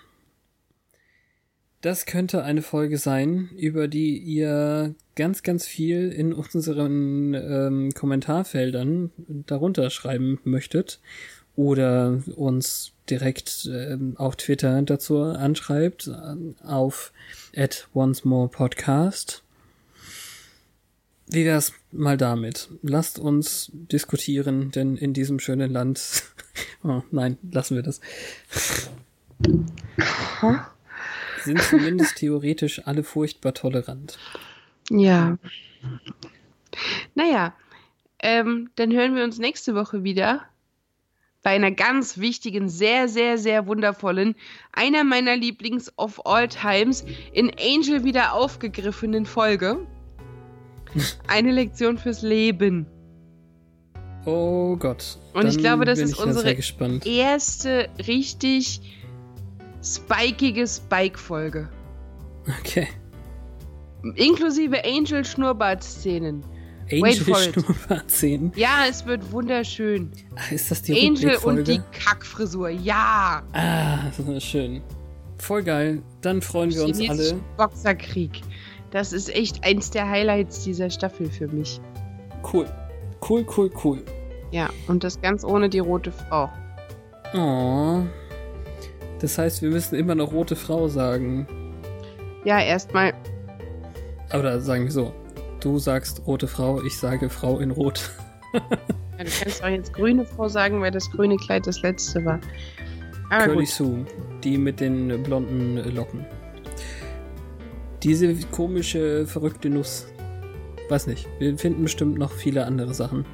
Das könnte eine Folge sein, über die ihr ganz, ganz viel in unseren ähm, Kommentarfeldern darunter schreiben möchtet oder uns direkt ähm, auf Twitter dazu anschreibt äh, auf at once more podcast. Wie wär's mal damit? Lasst uns diskutieren, denn in diesem schönen Land. oh, nein, lassen wir das. Sind zumindest theoretisch alle furchtbar tolerant. Ja. Naja, ähm, dann hören wir uns nächste Woche wieder bei einer ganz wichtigen, sehr, sehr, sehr wundervollen, einer meiner Lieblings of all times, in Angel wieder aufgegriffenen Folge. Eine Lektion fürs Leben. Oh Gott. Und ich glaube, das ist unsere erste richtig spikige Spike-Folge. Okay. Inklusive Angel-Schnurrbart-Szenen. Wait Angel for it. Schnurrbart-Szenen. Ja, es wird wunderschön. Ach, ist das die Angel und die Kackfrisur, ja. Ah, das ist schön. Voll geil. Dann freuen wir uns alle. Boxerkrieg. Das ist echt eins der Highlights dieser Staffel für mich. Cool. Cool, cool, cool. Ja, und das ganz ohne die rote Frau. Oh. Das heißt, wir müssen immer noch rote Frau sagen. Ja, erstmal. Oder sagen wir so. Du sagst rote Frau, ich sage Frau in Rot. Ja, du kannst auch jetzt grüne Frau sagen, weil das grüne Kleid das letzte war. Aber Curly gut. Sue, die mit den blonden Locken. Diese komische, verrückte Nuss. Weiß nicht. Wir finden bestimmt noch viele andere Sachen.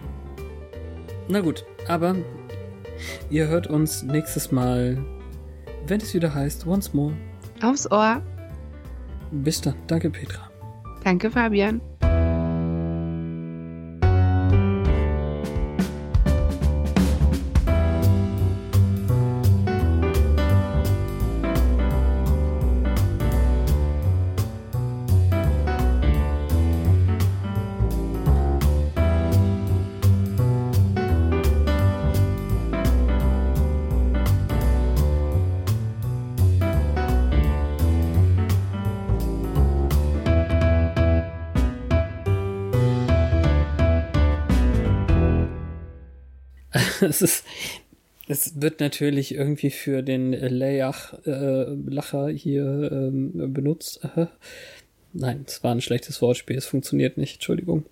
Na gut, aber ihr hört uns nächstes Mal, wenn es wieder heißt, once more. Aufs Ohr. Bis dann. Danke, Petra. Danke, Fabian. Es ist. Es wird natürlich irgendwie für den Layach, äh, Lacher hier ähm, benutzt. Nein, es war ein schlechtes Wortspiel, es funktioniert nicht, Entschuldigung.